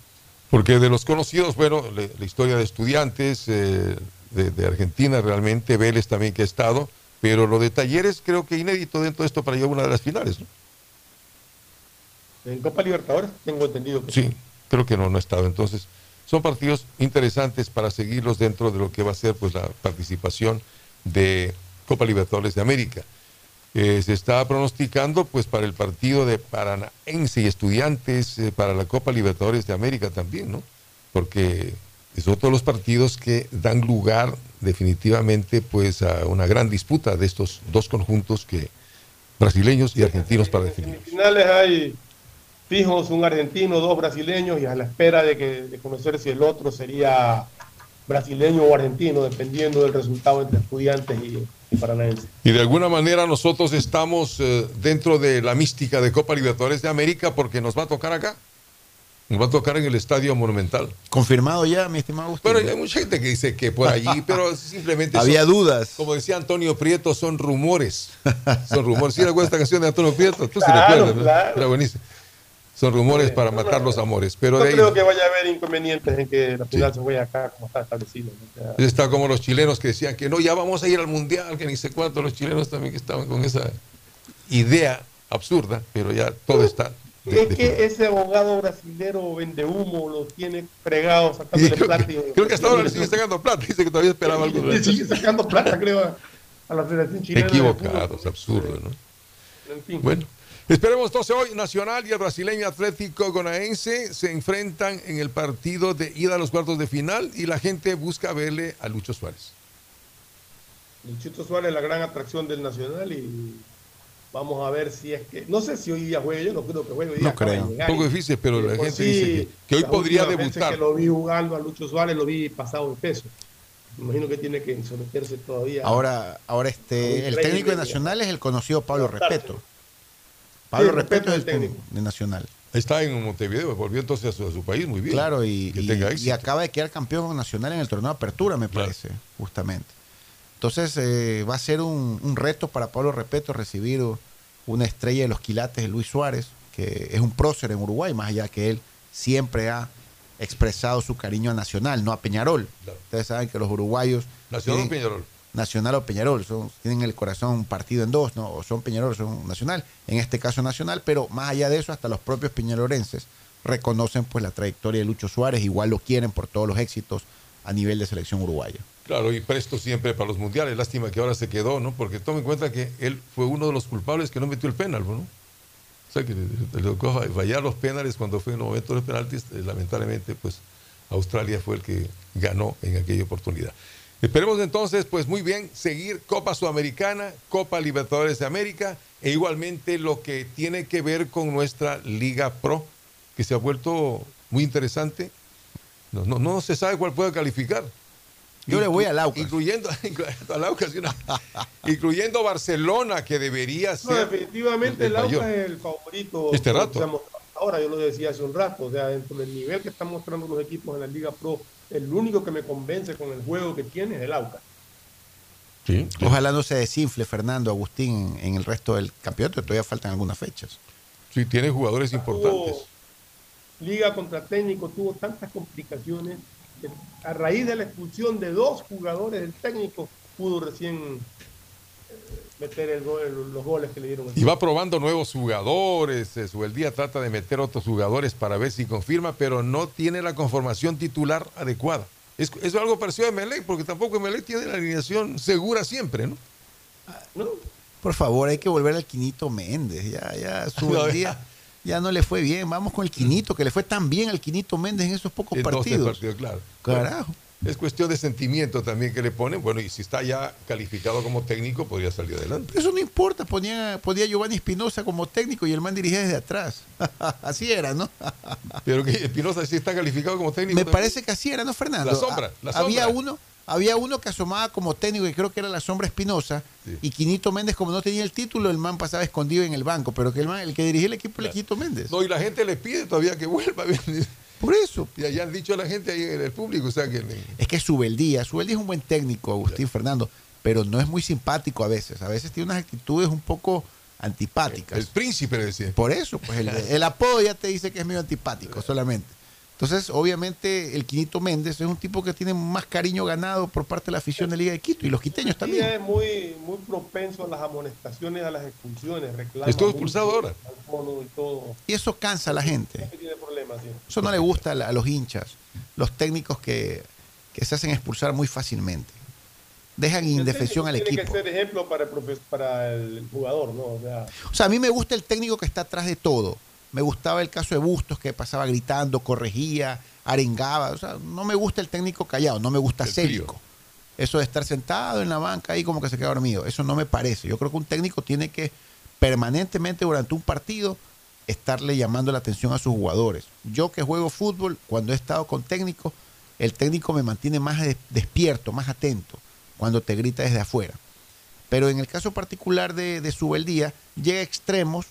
porque de los conocidos, bueno, le- la historia de estudiantes eh, de, de Argentina realmente, Vélez también que ha estado, pero lo de Talleres creo que inédito dentro de esto para llegar a una de las finales, ¿no? En Copa Libertadores tengo entendido que Sí, creo que no, no ha estado. Entonces, son partidos interesantes para seguirlos dentro de lo que va a ser pues la participación de Copa Libertadores de América. Eh, se está pronosticando pues para el partido de Paranaense y Estudiantes eh, para la Copa Libertadores de América también, ¿no? Porque son todos los partidos que dan lugar definitivamente pues a una gran disputa de estos dos conjuntos que brasileños y argentinos para definir. En finales hay fijos un argentino, dos brasileños y a la espera de, que, de conocer si el otro sería brasileño o argentino, dependiendo del resultado entre estudiantes y, y paranaenses. Y de alguna manera nosotros estamos eh, dentro de la mística de Copa Libertadores de América porque nos va a tocar acá. Nos va a tocar en el Estadio Monumental. Confirmado ya, mi estimado Agustín. Pero hay mucha gente que dice que por allí, pero simplemente... Había son- dudas. Como decía Antonio Prieto, son rumores. Son rumores. ¿Sí recuerdas esta canción de Antonio Prieto? Tú sí Claro, claro. Era buenísimo. Son rumores para matar los amores. Pero no de ahí creo que vaya a haber inconvenientes en que la final se juegue acá como está establecido. ¿no? O sea, está como los chilenos que decían que no, ya vamos a ir al Mundial, que ni sé cuánto. Los chilenos también que estaban con esa idea absurda, pero ya todo está. de- es de- que ese abogado brasilero vende humo, los tiene fregados sacándole creo, plata. que, y- creo que hasta ahora le sigue sacando plata. Dice que todavía esperaba algo. Le sigue sacando plata, creo, a- a la Federación Chilena. de Equivocado, Fútbol. es absurdo, ¿no? En fin. Bueno, esperemos entonces hoy Nacional y el brasileño Atlético Gonaense se enfrentan en el partido de ida a los cuartos de final y la gente busca verle a Lucho Suárez. El Chito Suárez es la gran atracción del Nacional y vamos a ver si es que. No sé si hoy día juegue, yo no creo que juegue hoy día. No creo. Un poco difícil, pero la gente sí, dice que, que hoy podría debutar. que lo vi jugando a Lucho Suárez, lo vi pasado de peso. Me imagino que tiene que someterse todavía. Ahora, ahora este, el técnico de. Nacional es el conocido Pablo. Respeto. Pablo Sí, Respeto es el técnico de Nacional. Está en Montevideo, volvió entonces a su, a su país muy bien. Claro, y, y- acaba de quedar campeón nacional en el torneo de apertura, me parece, justamente. Entonces eh, va a ser un, un reto para Pablo Respeto recibir una estrella de los quilates de Luis Suárez, que es un prócer en Uruguay, más allá que él siempre ha expresado su cariño a Nacional, no a Peñarol. Ustedes saben que los uruguayos Nacional o tienen- Peñarol. Nacional o Peñarol, son, tienen el corazón partido en dos, ¿no? O son Peñarol son Nacional, en este caso Nacional, pero más allá de eso, hasta los propios peñalorenses reconocen pues la trayectoria de Lucho Suárez, igual lo quieren por todos los éxitos a nivel de selección uruguaya. Claro, y presto siempre para los mundiales. Lástima que ahora se quedó, ¿no? Porque tome en cuenta que él fue uno de los culpables que no metió el penal, ¿no? O sea, que le, tocó fallar los penales cuando fue en los momentos de los penaltis. eh, lamentablemente, pues Australia fue el que ganó en aquella oportunidad. Esperemos entonces, pues muy bien, seguir Copa Sudamericana, Copa Libertadores de América e igualmente lo que tiene que ver con nuestra Liga Pro, que se ha vuelto muy interesante. No, no, no se sabe cuál puede calificar. Yo le voy al Aucas. Incluyendo, incluyendo al Aucas, y una- incluyendo Barcelona, que debería No, ser. definitivamente el mayor. Aucas es el favorito. Este rato. que se ha mostrado Ahora, yo lo decía hace un rato, o sea, dentro del nivel que están mostrando los equipos en la Liga Pro, el único que me convence con el juego que tiene es el Aucas. Ojalá no se desinfle Fernando Agustín en, el resto del campeonato, todavía faltan algunas fechas. Sí, tiene jugadores importantes. Liga contra técnico tuvo tantas complicaciones que a raíz de la expulsión de dos jugadores del técnico pudo recién meter el gol- el- los goles que le dieron. Y va probando nuevos jugadores. eh, Subeldía trata de meter otros jugadores para ver si confirma, pero no tiene la conformación titular adecuada. Es, es algo parecido a Emelec, porque tampoco Emelec tiene la alineación segura siempre, ¿no? Por favor, hay que volver al Quinito Méndez. Ya, ya, su No, día ya no le fue bien. Vamos con el Quinito, que le fue tan bien al Quinito Méndez en esos pocos En partidos. partidos, claro. Carajo. Es cuestión de sentimiento también que le ponen. Bueno, y si está ya calificado como técnico, podría salir adelante. Eso no importa, ponía, ponía Giovanni Espinosa como técnico y el man dirigía desde atrás. así era, ¿no? Pero que Espinosa sí está calificado como técnico. Me también. parece que así era, ¿no, Fernando? La sombra, la Ha- Había sombra. uno, había uno que asomaba como técnico, y creo que era la sombra Espinosa, y Quinito Méndez, como no tenía el título, el man pasaba escondido en el banco, pero que el man, el que dirigía el equipo era Quinito Méndez. No, y la gente le pide todavía que vuelva. Por eso. Y allá han dicho a la gente ahí en el público, o sea que... Es que Subeldía, Subeldía es un buen técnico, Agustín Fernando, pero no es muy simpático a veces. A veces tiene unas actitudes un poco antipáticas. El príncipe le decía. Por eso, pues el, el apodo ya te dice que es medio antipático solamente. Entonces, obviamente, el Quinito Méndez es un tipo que tiene más cariño ganado por parte de la afición de Liga de Quito y los quiteños Sí, también. es muy, muy propenso a las amonestaciones, a las expulsiones, reclama Estuvo expulsado ahora. al fondo y todo. Y eso cansa a la gente. Tiene problemas, sí. Eso no le gusta a, la- a los hinchas, los técnicos que, que se hacen expulsar muy fácilmente. Dejan indefensión al Tiene equipo. que ser ejemplo para el, profe- para el jugador, ¿no? O sea, O sea, a mí me gusta el técnico que está atrás de todo. Me gustaba el caso de Bustos, que pasaba gritando, corregía, arengaba. O sea, no me gusta el técnico callado, no me gusta Célico. Eso de estar sentado en la banca ahí como que se queda dormido, eso no me parece. Yo creo que un técnico tiene que permanentemente durante un partido estarle llamando la atención a sus jugadores. Yo que juego fútbol, cuando he estado con técnicos, el técnico me mantiene más des- despierto, más atento, cuando te grita desde afuera. Pero en el caso particular de, de Subeldía, llega a extremos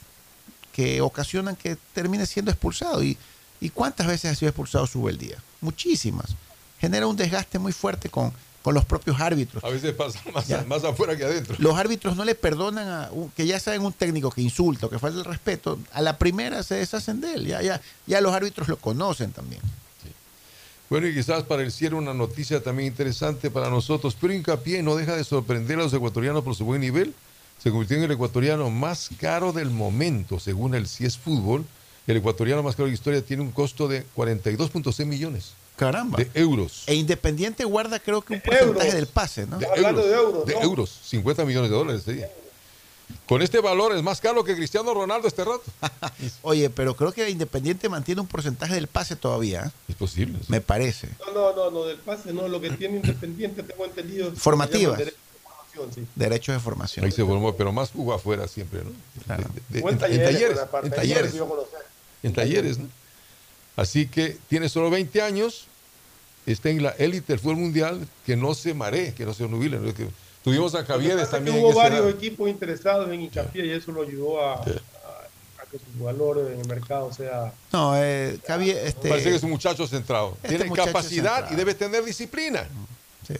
que ocasionan que termine siendo expulsado. ¿Y, ¿Y cuántas veces ha sido expulsado Subeldía? Muchísimas. Genera un desgaste muy fuerte con, con los propios árbitros. A veces pasa más, más afuera que adentro. Los árbitros no le perdonan a un- que ya saben un técnico que insulta o que falta el respeto, a la primera se deshacen de él. Ya, ya, ya los árbitros lo conocen también. Bueno, y quizás para el cierre una noticia también interesante para nosotros, pero hincapié no deja de sorprender a los ecuatorianos por su buen nivel. Se convirtió en el ecuatoriano más caro del momento, según el CIES Fútbol. El ecuatoriano más caro de la historia tiene un costo de 42.6 millones Caramba. de euros. E Independiente guarda creo que un porcentaje del pase, ¿no? De euros, de euros, 50 millones de dólares día. Con este valor es más caro que Cristiano Ronaldo este rato. Oye, pero creo que Independiente mantiene un porcentaje del pase todavía. ¿eh? Es posible. Me parece. no, no, no, no, del pase, no, lo que tiene Independiente, tengo entendido. Formativas. De formación, sí. Derechos de formación. Ahí se formó, pero más jugó afuera siempre, ¿no? De- de- O en en, talleres, en de talleres, en talleres, ¿no? Así que tiene solo 20 años, está en la élite del fútbol mundial, que no se maree, que no se nubile. ¿no? Que tuvimos a Javieres también. Hubo varios equipos interesados en hincapié y eso lo ayudó a, a- a que su valor en el mercado sea. No, eh, Javi, este, Parece que es un muchacho centrado. Este Tiene muchacho capacidad centrado. y debe tener disciplina. Sí.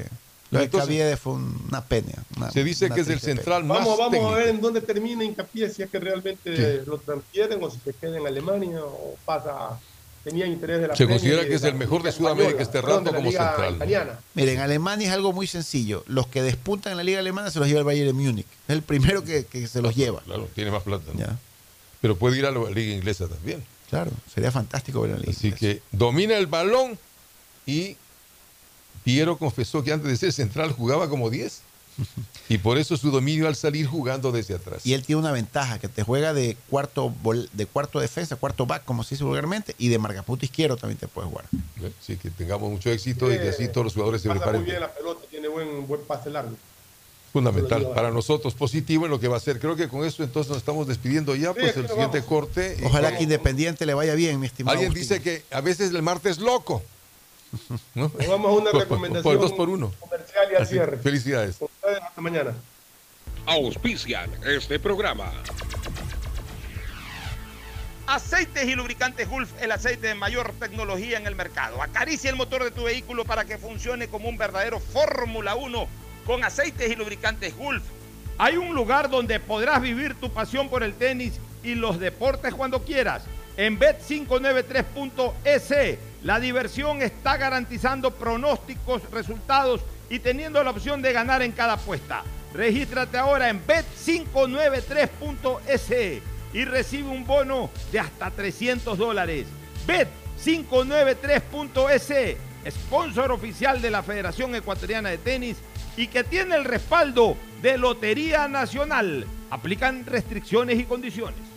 Lo de Entonces- Caviedes fue una pena. una- Se dice que es el pena. central más Vamos, vamos técnico. a ver en dónde termina hincapié, si es que realmente Sí. lo transfieren o si se queda en Alemania o pasa tenían interés de la Se considera que es el mejor de Sudamérica este rato como central. italiana. Miren, en Alemania es algo muy sencillo. Los que despuntan en la liga alemana se los lleva el Bayern de Múnich. Es el primero que, que se los lleva. Claro, tiene más plata. ¿no? Ya. Pero puede ir a la liga inglesa también. Claro, sería fantástico ver la liga. Así que domina el balón y Piero confesó que antes de ser central jugaba como 10. Y por eso su dominio al salir jugando desde atrás. Y él tiene una ventaja, que te juega de cuarto de cuarto defensa, cuarto back, como se dice vulgarmente, y de marcapunto izquierdo también te puede jugar. Así que tengamos mucho éxito y que así todos los jugadores se preparen. muy bien la pelota, tiene buen, buen pase largo. Fundamental para nosotros, positivo en lo que va a ser. Creo que con eso entonces nos estamos despidiendo ya, pues el siguiente vamos. corte. Ojalá Y- que Independiente le vaya bien, mi estimado. Alguien Agustín. dice que a veces el martes loco. ¿No? Nos vamos a una Por- por- recomendación Por dos por uno. comercial y al Así, cierre. Felicidades. Hasta mañana. Auspician este programa. Aceites y lubricantes Gulf, el aceite de mayor tecnología en el mercado. Acaricia el motor de tu vehículo para que funcione como un verdadero Fórmula 1 con aceites y lubricantes Gulf. Hay un lugar donde podrás vivir tu pasión por el tenis y los deportes cuando quieras. En Bet593.es, la diversión está garantizando pronósticos, resultados y teniendo la opción de ganar en cada apuesta. Regístrate ahora en Bet593.es y recibe un bono de hasta 300 dólares. Bet593.es, sponsor oficial de la Federación Ecuatoriana de Tenis y que tiene el respaldo de Lotería Nacional. Aplican restricciones y condiciones.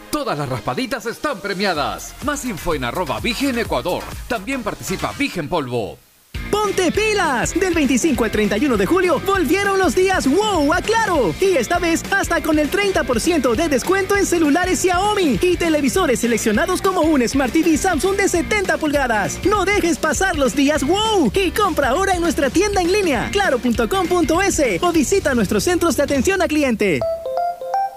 Todas las raspaditas están premiadas. Más info en arroba Vigen Ecuador. También participa Vigen Polvo. ¡Ponte pilas! Del 25 al 31 de julio volvieron los días wow a Claro. Y esta vez hasta con el 30% de descuento en celulares Xiaomi y televisores seleccionados como un Smart TV Samsung de 70 pulgadas. No dejes pasar los días wow y compra ahora en nuestra tienda en línea claro.com.es o visita nuestros centros de atención a cliente.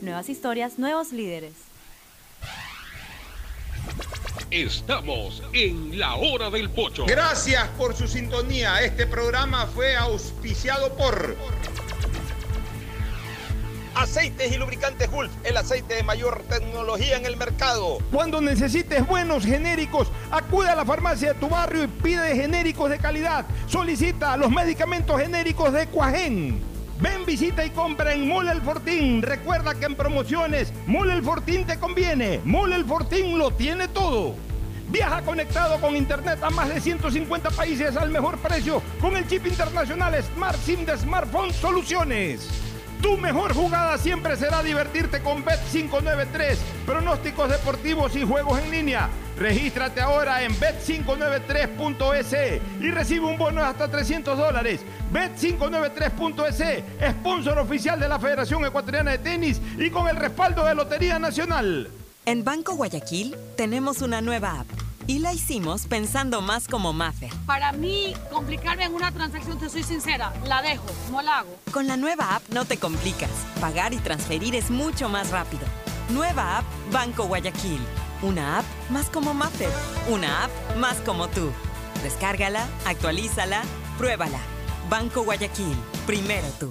Nuevas historias, nuevos líderes. Estamos en la hora del pocho. Gracias por su sintonía. Este programa fue auspiciado por Aceites y lubricantes Gulf, el aceite de mayor tecnología en el mercado. Cuando necesites buenos genéricos, acude a la farmacia de tu barrio y pide genéricos de calidad. Solicita los medicamentos genéricos de Cuajén. Ven, visita y compra en Mole El Fortín. Recuerda que en promociones, Mole El Fortín te conviene. Mole El Fortín lo tiene todo. Viaja conectado con Internet a más de 150 países al mejor precio con el chip internacional Smart SIM de Smartphone Soluciones. Tu mejor jugada siempre será divertirte con Bet593, pronósticos deportivos y juegos en línea. Regístrate ahora en bet593.es y recibe un bono de hasta 300 dólares. Bet593.es, sponsor oficial de la Federación Ecuatoriana de Tenis y con el respaldo de Lotería Nacional. En Banco Guayaquil tenemos una nueva app y la hicimos pensando más como Maffer. Para mí, complicarme en una transacción, te soy sincera, la dejo, no la hago. Con la nueva app no te complicas. Pagar y transferir es mucho más rápido. Nueva app Banco Guayaquil. Una app más como Maffer. Una app más como tú. Descárgala, actualízala, pruébala. Banco Guayaquil. Primero tú.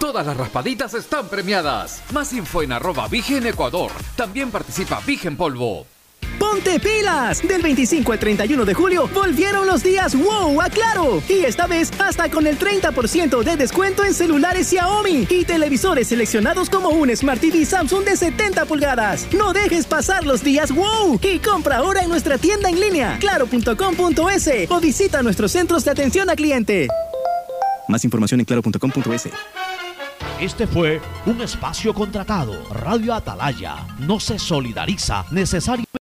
Todas las raspaditas están premiadas. Más info en arroba Vigen Ecuador. También participa Vigen Polvo. ¡Ponte pilas! Del 25 al 31 de julio volvieron los días wow a Claro. Y esta vez hasta con el 30% de descuento en celulares Xiaomi y televisores seleccionados como un Smart TV Samsung de 70 pulgadas. No dejes pasar los días wow y compra ahora en nuestra tienda en línea claro.com.es o visita nuestros centros de atención a cliente. Más información en claro.com.es. Este fue un espacio contratado. Radio Atalaya no se solidariza necesariamente